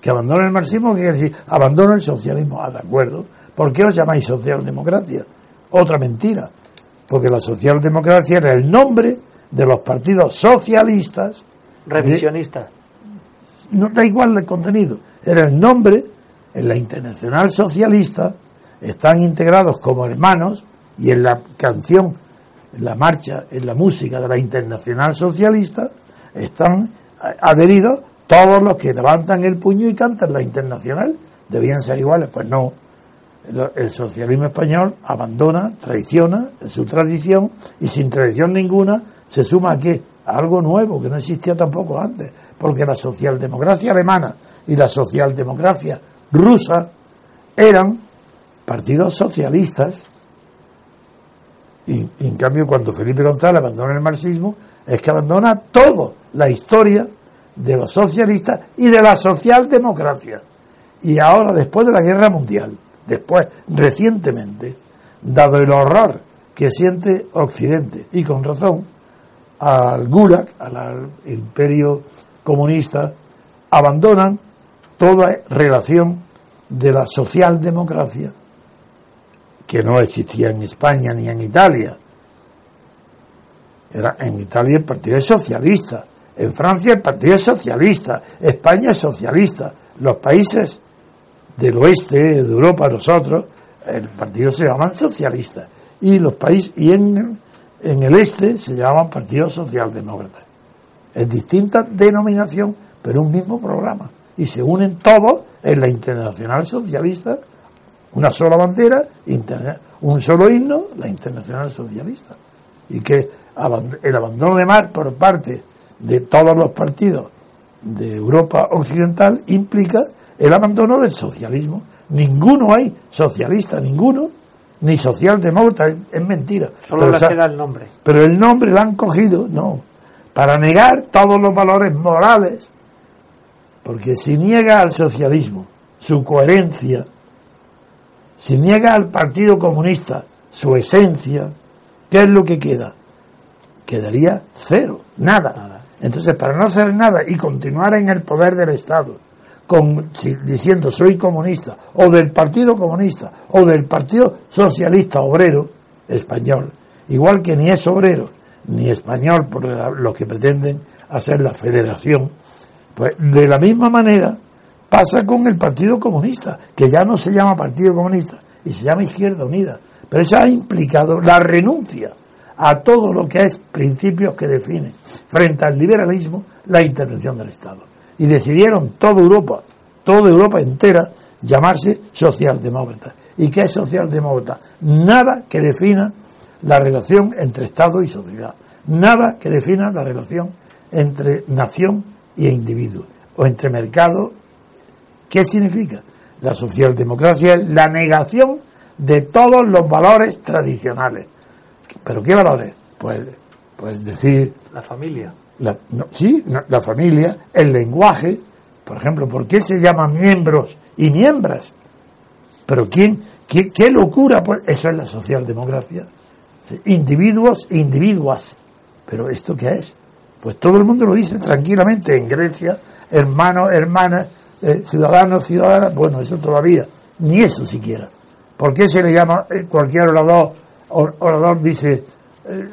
que abandona el marxismo, ¿qué quiere decir? Abandona el socialismo. Ah, de acuerdo. ¿Por qué os llamáis socialdemocracia? Otra mentira porque la socialdemocracia era el nombre de los partidos socialistas. Revisionistas. no da igual el contenido, era el nombre, en la Internacional Socialista están integrados como hermanos y en la canción, en la marcha, en la música de la Internacional Socialista están adheridos todos los que levantan el puño y cantan la Internacional. Debían ser iguales, pues no el socialismo español abandona, traiciona su tradición y sin tradición ninguna se suma a qué? A algo nuevo que no existía tampoco antes, porque la socialdemocracia alemana y la socialdemocracia rusa eran partidos socialistas. Y, y en cambio, cuando Felipe González abandona el marxismo, es que abandona toda la historia de los socialistas y de la socialdemocracia. Y ahora, después de la guerra mundial, después, recientemente, dado el horror que siente Occidente, y con razón, al Gulag, al imperio comunista, abandonan toda relación de la socialdemocracia, que no existía en España ni en Italia. Era en Italia el Partido Socialista, en Francia el Partido Socialista, España es socialista, los países del oeste de Europa, nosotros, el partido se llaman socialistas, y los países, y en, en el este se llaman Partido Socialdemócrata. Es distinta denominación, pero un mismo programa. Y se unen todos en la Internacional Socialista, una sola bandera, un solo himno, la Internacional Socialista. Y que el abandono de mar por parte de todos los partidos de Europa Occidental implica el abandono del socialismo. Ninguno hay socialista, ninguno, ni socialdemócrata, es mentira. Solo le queda el nombre. Pero el nombre lo han cogido, no, para negar todos los valores morales, porque si niega al socialismo su coherencia, si niega al Partido Comunista su esencia, ¿qué es lo que queda? Quedaría cero, nada. nada. Entonces, para no hacer nada y continuar en el poder del Estado, diciendo soy comunista, o del Partido Comunista, o del Partido Socialista Obrero Español, igual que ni es obrero ni español por los que pretenden hacer la federación, pues de la misma manera pasa con el Partido Comunista, que ya no se llama Partido Comunista y se llama Izquierda Unida, pero eso ha implicado la renuncia a todo lo que es principios que definen frente al liberalismo la intervención del Estado. Y decidieron toda Europa, toda Europa entera, llamarse socialdemócrata. ¿Y qué es socialdemócrata? Nada que defina la relación entre Estado y sociedad. Nada que defina la relación entre nación y individuo. O entre mercado. ¿Qué significa? La socialdemocracia es la negación de todos los valores tradicionales ¿Pero qué valores? Pues, pues decir... La familia. Sí, la familia, el lenguaje. Por ejemplo, ¿por qué se llaman miembros y miembras? Pero ¿quién, qué, locura? Pues eso es la socialdemocracia. Individuos e individuas. ¿Pero esto qué es? Pues todo el mundo lo dice tranquilamente. En Grecia, hermanos, hermanas, eh, ciudadanos, ciudadanas. Bueno, eso todavía. Ni eso siquiera. ¿Por qué se le llama eh, cualquier orador orador dice, eh,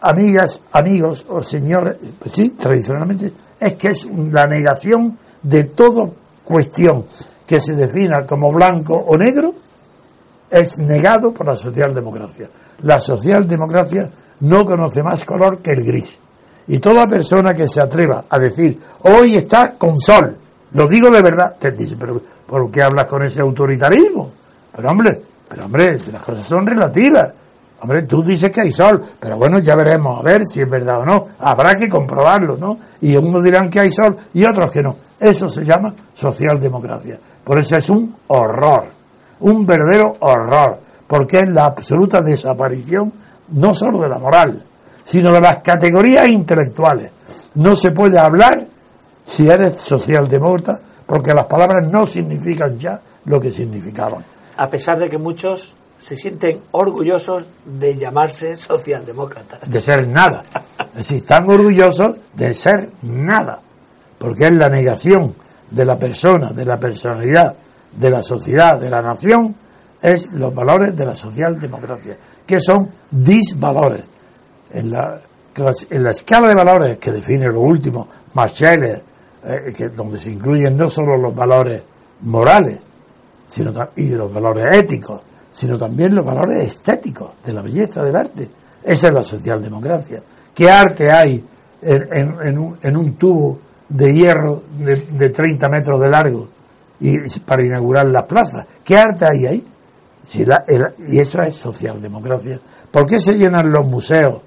amigas, amigos o señores, pues sí, tradicionalmente, es que es la negación de toda cuestión que se defina como blanco o negro, es negado por la socialdemocracia. La socialdemocracia no conoce más color que el gris. Y toda persona que se atreva a decir, hoy está con sol, lo digo de verdad, te dice, pero ¿por qué hablas con ese autoritarismo? Pero hombre, pero hombre, las cosas son relativas. Hombre, tú dices que hay sol, pero bueno, ya veremos a ver si es verdad o no. Habrá que comprobarlo, ¿no? Y unos dirán que hay sol y otros que no. Eso se llama socialdemocracia. Por eso es un horror, un verdadero horror, porque es la absoluta desaparición no solo de la moral, sino de las categorías intelectuales. No se puede hablar si eres socialdemócrata, porque las palabras no significan ya lo que significaban a pesar de que muchos se sienten orgullosos de llamarse socialdemócratas. De ser nada. Decir, están orgullosos de ser nada, porque es la negación de la persona, de la personalidad, de la sociedad, de la nación, es los valores de la socialdemocracia, que son disvalores. En la, en la escala de valores que define lo último, Marscheller, eh, que, donde se incluyen no solo los valores morales, sino, y los valores éticos, sino también los valores estéticos de la belleza del arte. Esa es la socialdemocracia. ¿Qué arte hay en, un, en un, tubo de hierro de, de, 30 metros de largo y para inaugurar las plazas? ¿Qué arte hay ahí? Si la, y eso es socialdemocracia. ¿Por qué se llenan los museos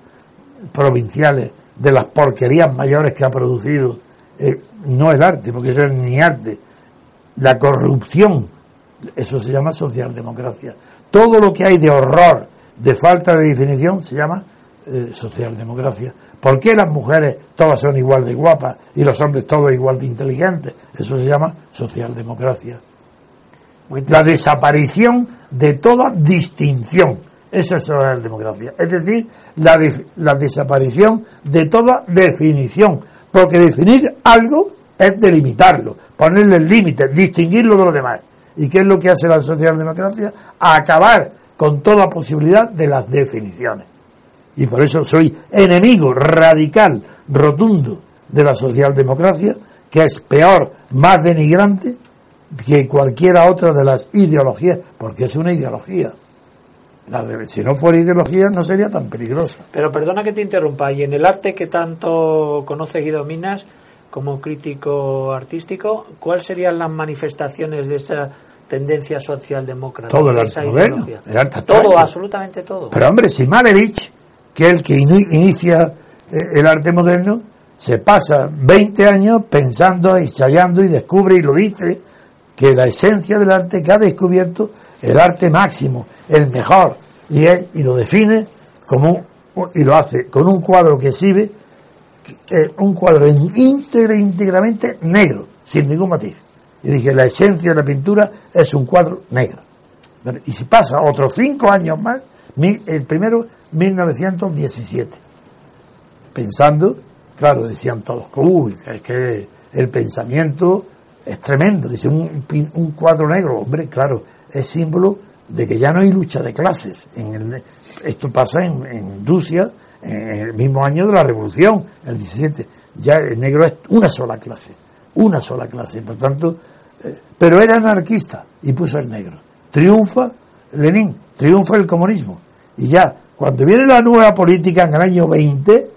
provinciales de las porquerías mayores que ha producido? Eh, no el arte, porque eso es ni arte, la corrupción, eso se llama socialdemocracia. Todo lo que hay de horror, de falta de definición, se llama eh, socialdemocracia. ¿Por qué las mujeres todas son igual de guapas y los hombres todos igual de inteligentes? Eso se llama socialdemocracia. La desaparición de toda distinción. Eso es socialdemocracia. Es decir, la, la desaparición de toda definición. Porque definir algo es delimitarlo, ponerle el límite, distinguirlo de los demás. ¿Y qué es lo que hace la socialdemocracia? acabar con toda posibilidad de las definiciones. Y por eso soy enemigo radical, rotundo de la socialdemocracia, que es peor, más denigrante que cualquiera otra de las ideologías, porque es una ideología. Si no fuera ideología no sería tan peligrosa. Pero perdona que te interrumpa, y en el arte que tanto conoces y dominas como crítico artístico, ¿cuáles serían las manifestaciones de esa tendencia socialdemócrata? Todo el arte moderno, todo, absolutamente todo. Pero hombre, si Malevich, que es el que inicia eh, el arte moderno, se pasa 20 años pensando, ensayando y descubre y lo dice que la esencia del arte que ha descubierto el arte máximo, el mejor, y, y lo define como y lo hace con un cuadro que exhibe un cuadro íntegramente negro, sin ningún matiz. Y dije, la esencia de la pintura es un cuadro negro. Y si pasa otros cinco años más, el primero, 1917, pensando, claro, decían todos, uy, es que el pensamiento es tremendo, dice un, un cuadro negro, hombre, claro, es símbolo de que ya no hay lucha de clases. En el, esto pasa en, Rusia en el mismo año de la Revolución, el 17. Ya el negro es una sola clase, una sola clase. Por tanto, eh, pero era anarquista y puso el negro. Triunfa Lenin, triunfa el comunismo. Y ya, cuando viene la nueva política en el año 20,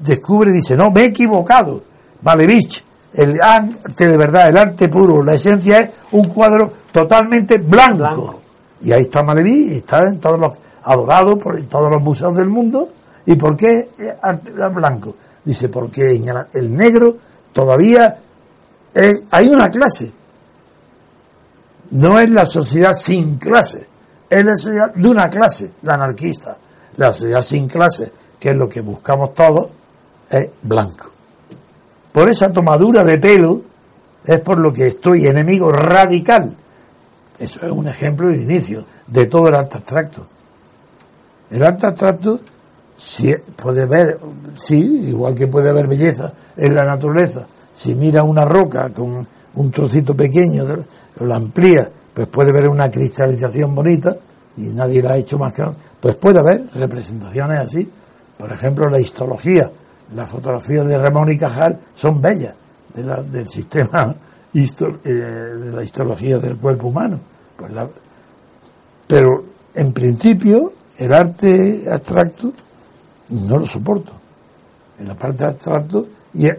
descubre y dice, no, me he equivocado. Malevich, el arte de verdad, el arte puro, la esencia es un cuadro totalmente blanco. Y ahí está Maleví, y está en todos los, adorado por todos los museos del mundo. ¿Y por qué arte blanco? Dice, porque en el, negro todavía hay una clase. No es la sociedad sin clase, es la sociedad de una clase, la anarquista. La sociedad sin clase, que es lo que buscamos todos, es blanco. Por esa tomadura de pelo es por lo que estoy enemigo radical. Eso es un ejemplo de inicio de todo el arte abstracto. El arte abstracto si puede ver, sí, igual que puede haber belleza en la naturaleza. Si mira una roca con un trocito pequeño, la amplía, pues puede ver una cristalización bonita y nadie la ha hecho más que pues puede haber representaciones así. Por ejemplo, la histología las fotografías de Ramón y Cajal son bellas del sistema (laughs) eh, de la histología del cuerpo humano. Pues pero en principio el arte abstracto no lo soporto. En la parte abstracto y eh,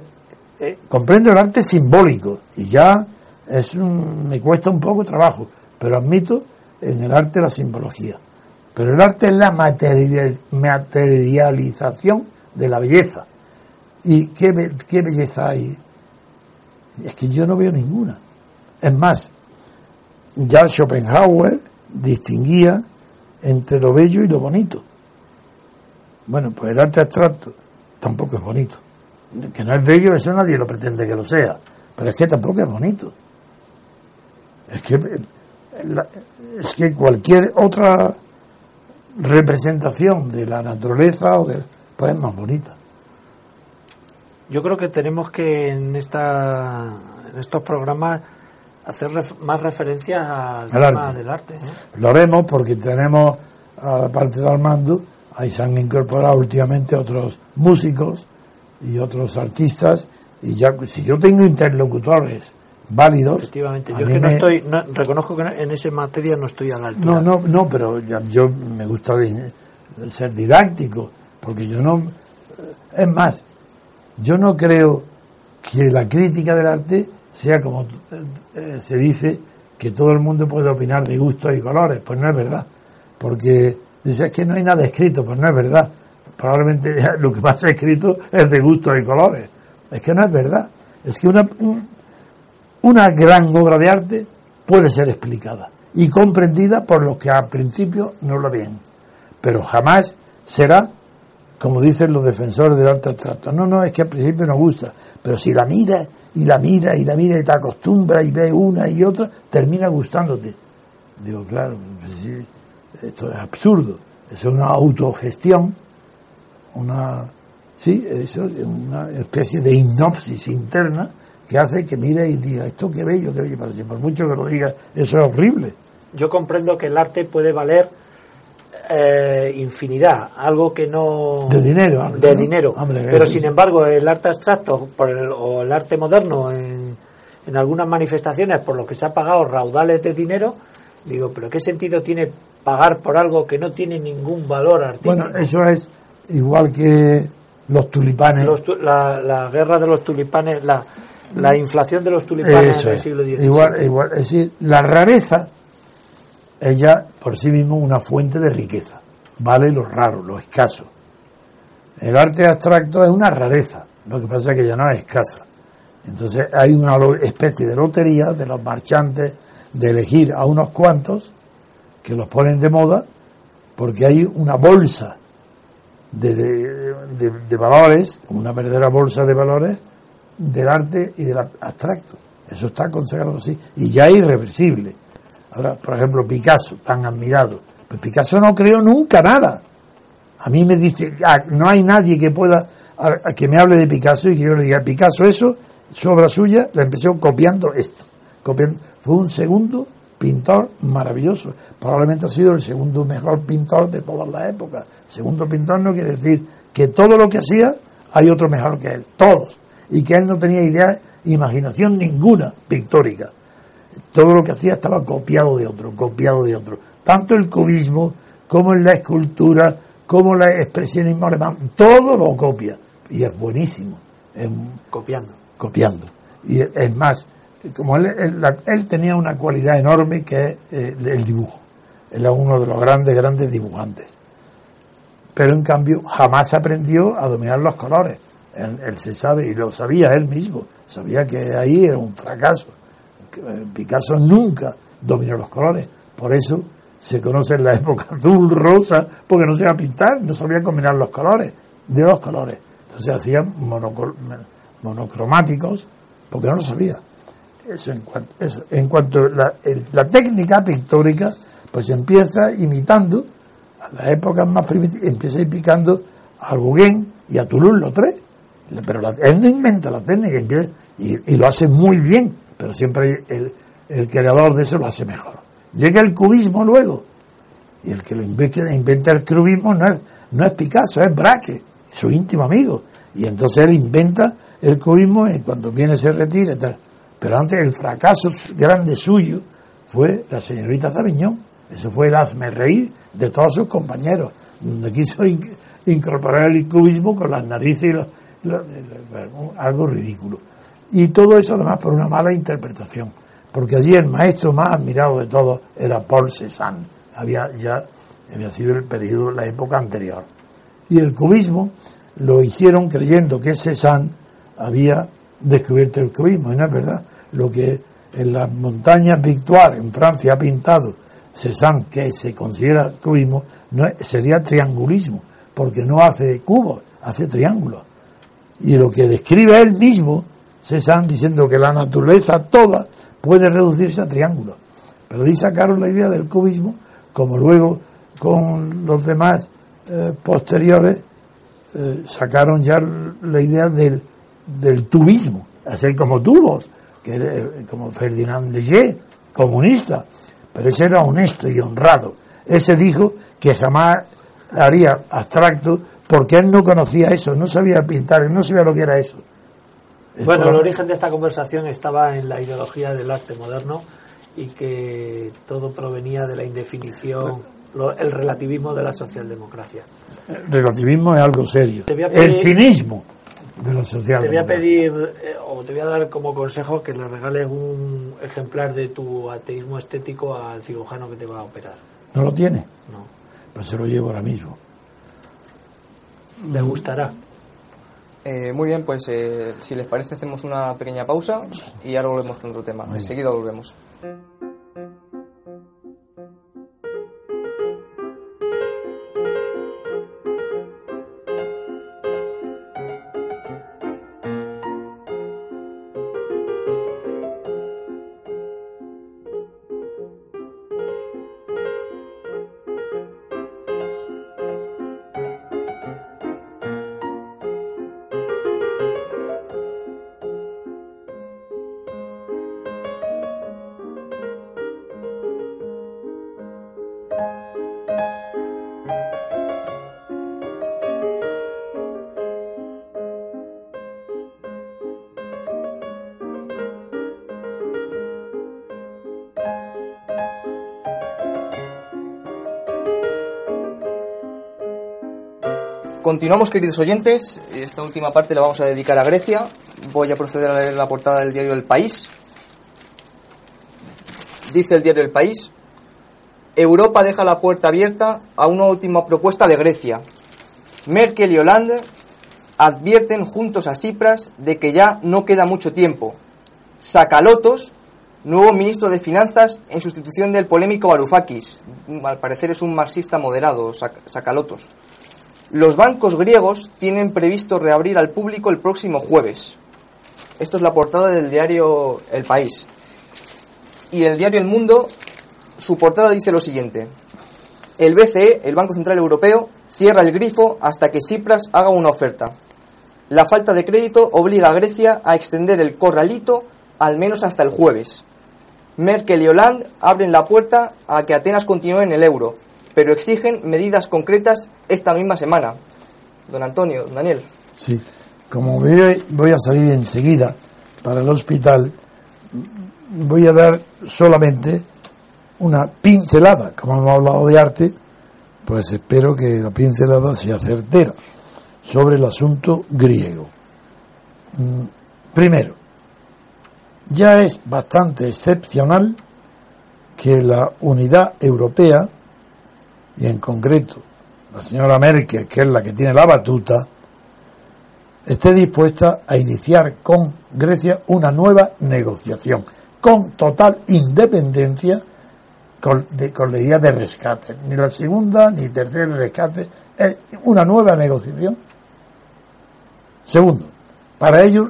comprendo el arte simbólico y ya es me cuesta un poco trabajo, pero admito en el arte la simbología. Pero el arte es la materialización de la belleza. ¿Y qué, qué belleza hay? Es que yo no veo ninguna. Es más, ya Schopenhauer distinguía entre lo bello y lo bonito. Bueno, pues el arte abstracto tampoco es bonito. Que no es bello, eso nadie lo pretende que lo sea. Pero es que tampoco es bonito. Es que, es que cualquier otra representación de la naturaleza o de, pues es más bonita. Yo creo que tenemos que en, esta, en estos programas hacer más referencia al tema del arte. ¿eh? Lo haremos porque tenemos, aparte de Armando, ahí se han incorporado últimamente otros músicos y otros artistas. Y ya, si yo tengo interlocutores válidos. Efectivamente, yo que no estoy, reconozco que en esa materia no estoy a la altura. No, no, no, pero yo me gusta ser didáctico, porque yo no. Es más, yo no creo que la crítica del arte sea como eh, se dice que todo el mundo puede opinar de gustos y colores. Pues no es verdad. Porque dice que no hay nada escrito, pues no es verdad. Probablemente (laughs) lo que más ha escrito es de gustos y colores. Es que no es verdad. Es que una, una gran obra de arte puede ser explicada y comprendida por los que al principio no lo ven, pero jamás será como dicen los defensores del arte abstracto. No, no, es que al principio no gusta, pero si la mira y la mira y la mira y te acostumbra y ve una y otra, termina gustándote. Digo, claro, pues esto es absurdo, es una autogestión, una, sí, eso es una especie de hipnosis interna que hace que mire y diga, esto qué bello, qué bello, pero si por mucho que lo diga, eso es horrible. Yo comprendo que el arte puede valer eh, infinidad, algo que no... De dinero. de dinero. Pero sin embargo, el arte abstracto por o el arte moderno en, en algunas manifestaciones por lo que se ha pagado raudales de dinero, digo, pero ¿qué sentido tiene pagar por algo que no tiene ningún valor artístico? Bueno, eso es igual que los tulipanes. la, guerra de los tulipanes, la, la inflación de los tulipanes del siglo XIX. Igual, igual, es decir, la rareza es ya por sí mismo una fuente de riqueza. Vale lo raro, lo escaso. El arte abstracto es una rareza, lo que pasa es que ya no es escasa. Entonces hay una especie de lotería de los marchantes de elegir a unos cuantos que los ponen de moda porque hay una bolsa de, de valores, una verdadera bolsa de valores del arte y del abstracto. Eso está consagrado así y ya es irreversible. Ahora, por ejemplo, Picasso, tan admirado. Pues Picasso no creó nunca nada. A mí me dice, ah, no hay nadie que pueda, que me hable de Picasso y que yo le diga, Picasso eso, su obra suya, la empezó copiando esto. Copiando. Fue un segundo pintor maravilloso. Probablemente ha sido el segundo mejor pintor de todas las épocas. Segundo pintor no quiere decir que todo lo que hacía hay otro mejor que él, todos. Y que él no tenía idea, imaginación ninguna pictórica todo lo que hacía estaba copiado de otro, copiado de otro. Tanto el cubismo como en la escultura, como el expresionismo alemán, todo lo copia. Y es buenísimo. copiando. Copiando. Y es más, como él, él, tenía una cualidad enorme que es eh, el dibujo. Él era uno de los grandes, grandes dibujantes. Pero en cambio jamás aprendió a dominar los colores. él se sabe, y lo sabía él mismo, sabía que ahí era un fracaso Picasso nunca dominó los colores, por eso se conoce en la (laughs) época azul, rosa, porque no sabía pintar, no sabía combinar los colores, de los colores. Entonces hacían monocromáticos, porque no lo sabía. Eso en cuanto, eso. En cuanto la, la técnica pictórica, pues empieza imitando a las épocas más primitivas, empieza picando a Gauguin y a Toulouse-Lautrec. Pero él no inventa la técnica y, y, lo hace muy bien pero siempre el, el creador de eso lo hace mejor. Llega el cubismo luego, y el que lo inventa, el cubismo no es, no es Picasso, es Braque, su íntimo amigo. Y entonces él inventa el cubismo y cuando viene se retira y tal. Pero antes el fracaso grande suyo fue la señorita Taviñón. Eso fue el hazme reír de todos sus compañeros, donde quiso incorporar el cubismo con las narices y algo ridículo. Y todo eso además por una mala interpretación, porque allí el maestro más admirado de todos era Paul Cézanne, había ya había sido el periodo, la época anterior. Y el cubismo lo hicieron creyendo que Cézanne había descubierto el cubismo, y no es verdad. Lo que en las montañas Victoire en Francia ha pintado Cézanne, que se considera cubismo, no sería triangulismo, porque no hace cubos, hace triángulos. Y lo que describe él mismo están diciendo que la naturaleza toda puede reducirse a triángulos. Pero ahí sacaron la idea del cubismo, como luego con los demás eh, posteriores eh, sacaron ya la idea del, del tubismo, hacer como tubos, que eh, como Ferdinand Leger, comunista, pero ese era honesto y honrado. Ese dijo que jamás haría abstracto porque él no conocía eso, no sabía pintar, no sabía lo que era eso. Bueno, el origen de esta conversación estaba en la ideología del arte moderno y que todo provenía de la indefinición, el relativismo de la socialdemocracia. El relativismo es algo serio. el cinismo de la socialdemocracia. Te voy a pedir, eh, o te voy a dar como consejo que le regales un ejemplar de tu ateísmo estético al cirujano que te va a operar. ¿No lo tiene? No. Pues se lo llevo ahora mismo. ¿Le gustará? Eh, muy bien, pues eh, si les parece hacemos una pequeña pausa y ahora volvemos con otro tema. Enseguida volvemos. Continuamos, queridos oyentes. Esta última parte la vamos a dedicar a Grecia. Voy a proceder a leer la portada del diario El País. Dice el diario El País. Europa deja la puerta abierta a una última propuesta de Grecia. Merkel y Hollande advierten juntos a Cipras de que ya no queda mucho tiempo. Sacalotos, nuevo ministro de Finanzas en sustitución del polémico Varoufakis. Al parecer es un marxista moderado, Sacalotos. Los bancos griegos tienen previsto reabrir al público el próximo jueves. Esto es la portada del diario El País. Y el diario El Mundo, su portada dice lo siguiente. El BCE, el Banco Central Europeo, cierra el grifo hasta que Cipras haga una oferta. La falta de crédito obliga a Grecia a extender el corralito al menos hasta el jueves. Merkel y Hollande abren la puerta a que Atenas continúe en el euro, pero exigen medidas concretas esta misma semana. Don Antonio, don Daniel. Sí, como voy a salir enseguida para el hospital, voy a dar solamente una pincelada, como hemos hablado de arte, pues espero que la pincelada sea certera sobre el asunto griego. Mm, primero, ya es bastante excepcional que la unidad europea y en concreto la señora Merkel, que es la que tiene la batuta, esté dispuesta a iniciar con Grecia una nueva negociación, con total independencia con, de, con la idea de rescate. Ni la segunda ni tercer rescate, es una nueva negociación. Segundo, para ellos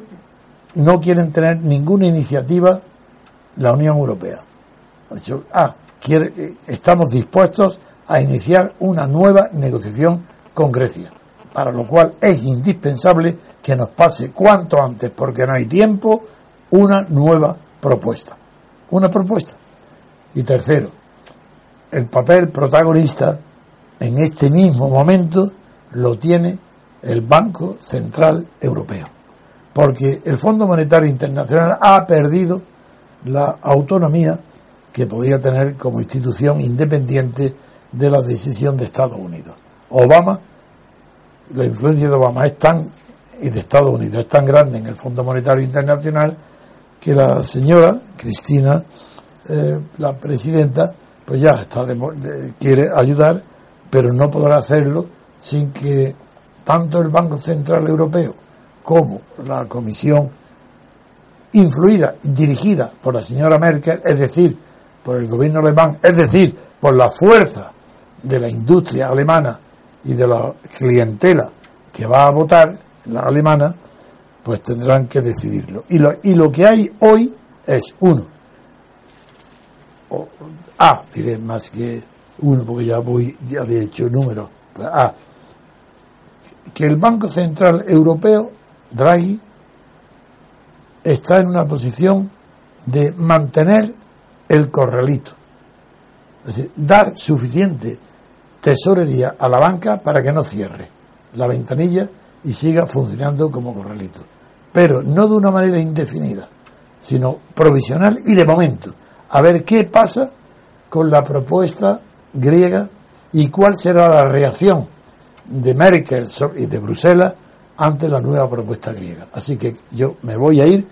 no quieren tener ninguna iniciativa la Unión Europea. dicho, ah, quiere, eh, estamos dispuestos a iniciar una nueva negociación con Grecia, para lo cual es indispensable que nos pase cuanto antes, porque no hay tiempo, una nueva propuesta. Una propuesta. Y tercero, el papel protagonista en este mismo momento lo tiene el Banco Central Europeo, porque el Fondo Monetario Internacional ha perdido la autonomía que podía tener como institución independiente de la decisión de Estados Unidos. Obama, la influencia de Obama es tan, y de Estados Unidos es tan grande en el Fondo Monetario Internacional que la señora Cristina, eh, la presidenta, pues ya está quiere ayudar, pero no podrá hacerlo sin que tanto el Banco Central Europeo como la Comisión influida, dirigida por la señora Merkel, es decir, por el gobierno alemán, es decir, por la fuerza de la industria alemana y de la clientela que va a votar, la alemana, pues tendrán que decidirlo. Y lo, y lo que hay hoy es uno. O, A, diré más que uno, porque ya voy, ya había hecho el número. Pues A, que el Banco Central Europeo, Draghi, está en una posición de mantener el corralito. Es decir, dar suficiente tesorería a la banca para que no cierre la ventanilla y siga funcionando como corralito. Pero no de una manera indefinida, sino provisional y de momento. A ver qué pasa con la propuesta griega y cuál será la reacción de Merkel y de Bruselas ante la nueva propuesta griega. Así que yo me voy a ir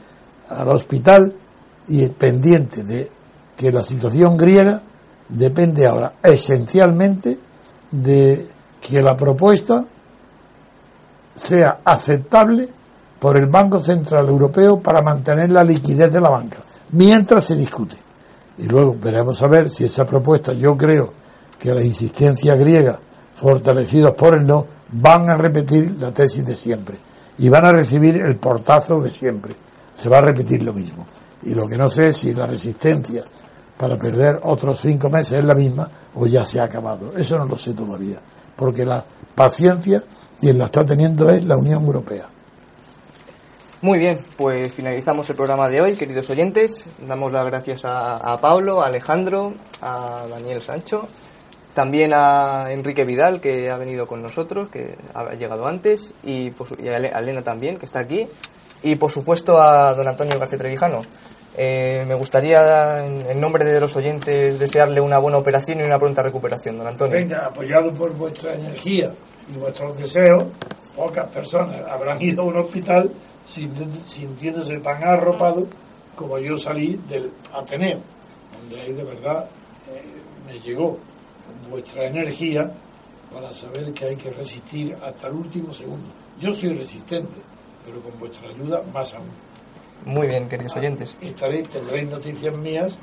al hospital y pendiente de que la situación griega depende ahora esencialmente de que la propuesta sea aceptable por el Banco Central Europeo para mantener la liquidez de la banca, mientras se discute. Y luego veremos a ver si esa propuesta, yo creo que la insistencia griega, fortalecidos por el no, van a repetir la tesis de siempre y van a recibir el portazo de siempre. Se va a repetir lo mismo. Y lo que no sé es si la resistencia para perder otros cinco meses es la misma o ya se ha acabado. Eso no lo sé todavía, porque la paciencia quien la está teniendo es la Unión Europea. Muy bien, pues finalizamos el programa de hoy, queridos oyentes. Damos las gracias a, Pablo, a Alejandro, a Daniel Sancho, también a Enrique Vidal, que ha venido con nosotros, que ha llegado antes, y, a Elena también, que está aquí, y por supuesto a don Antonio García Trevijano. Eh, me gustaría, en, nombre de los oyentes, desearle una buena operación y una pronta recuperación, don Antonio. Venga, apoyado por vuestra energía y vuestros deseos, pocas personas habrán ido a un hospital sintiéndose tan arropado como yo salí del Ateneo, donde ahí de verdad eh, me llegó vuestra energía para saber que hay que resistir hasta el último segundo. Yo soy resistente, pero con vuestra ayuda más aún. Muy bien, queridos oyentes. Estaréis, tendréis noticias mías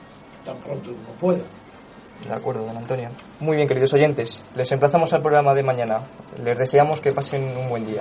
tan pronto como pueda. De acuerdo, don Antonio. Muy bien, queridos oyentes. Les emplazamos al programa de mañana. Les deseamos que pasen un buen día.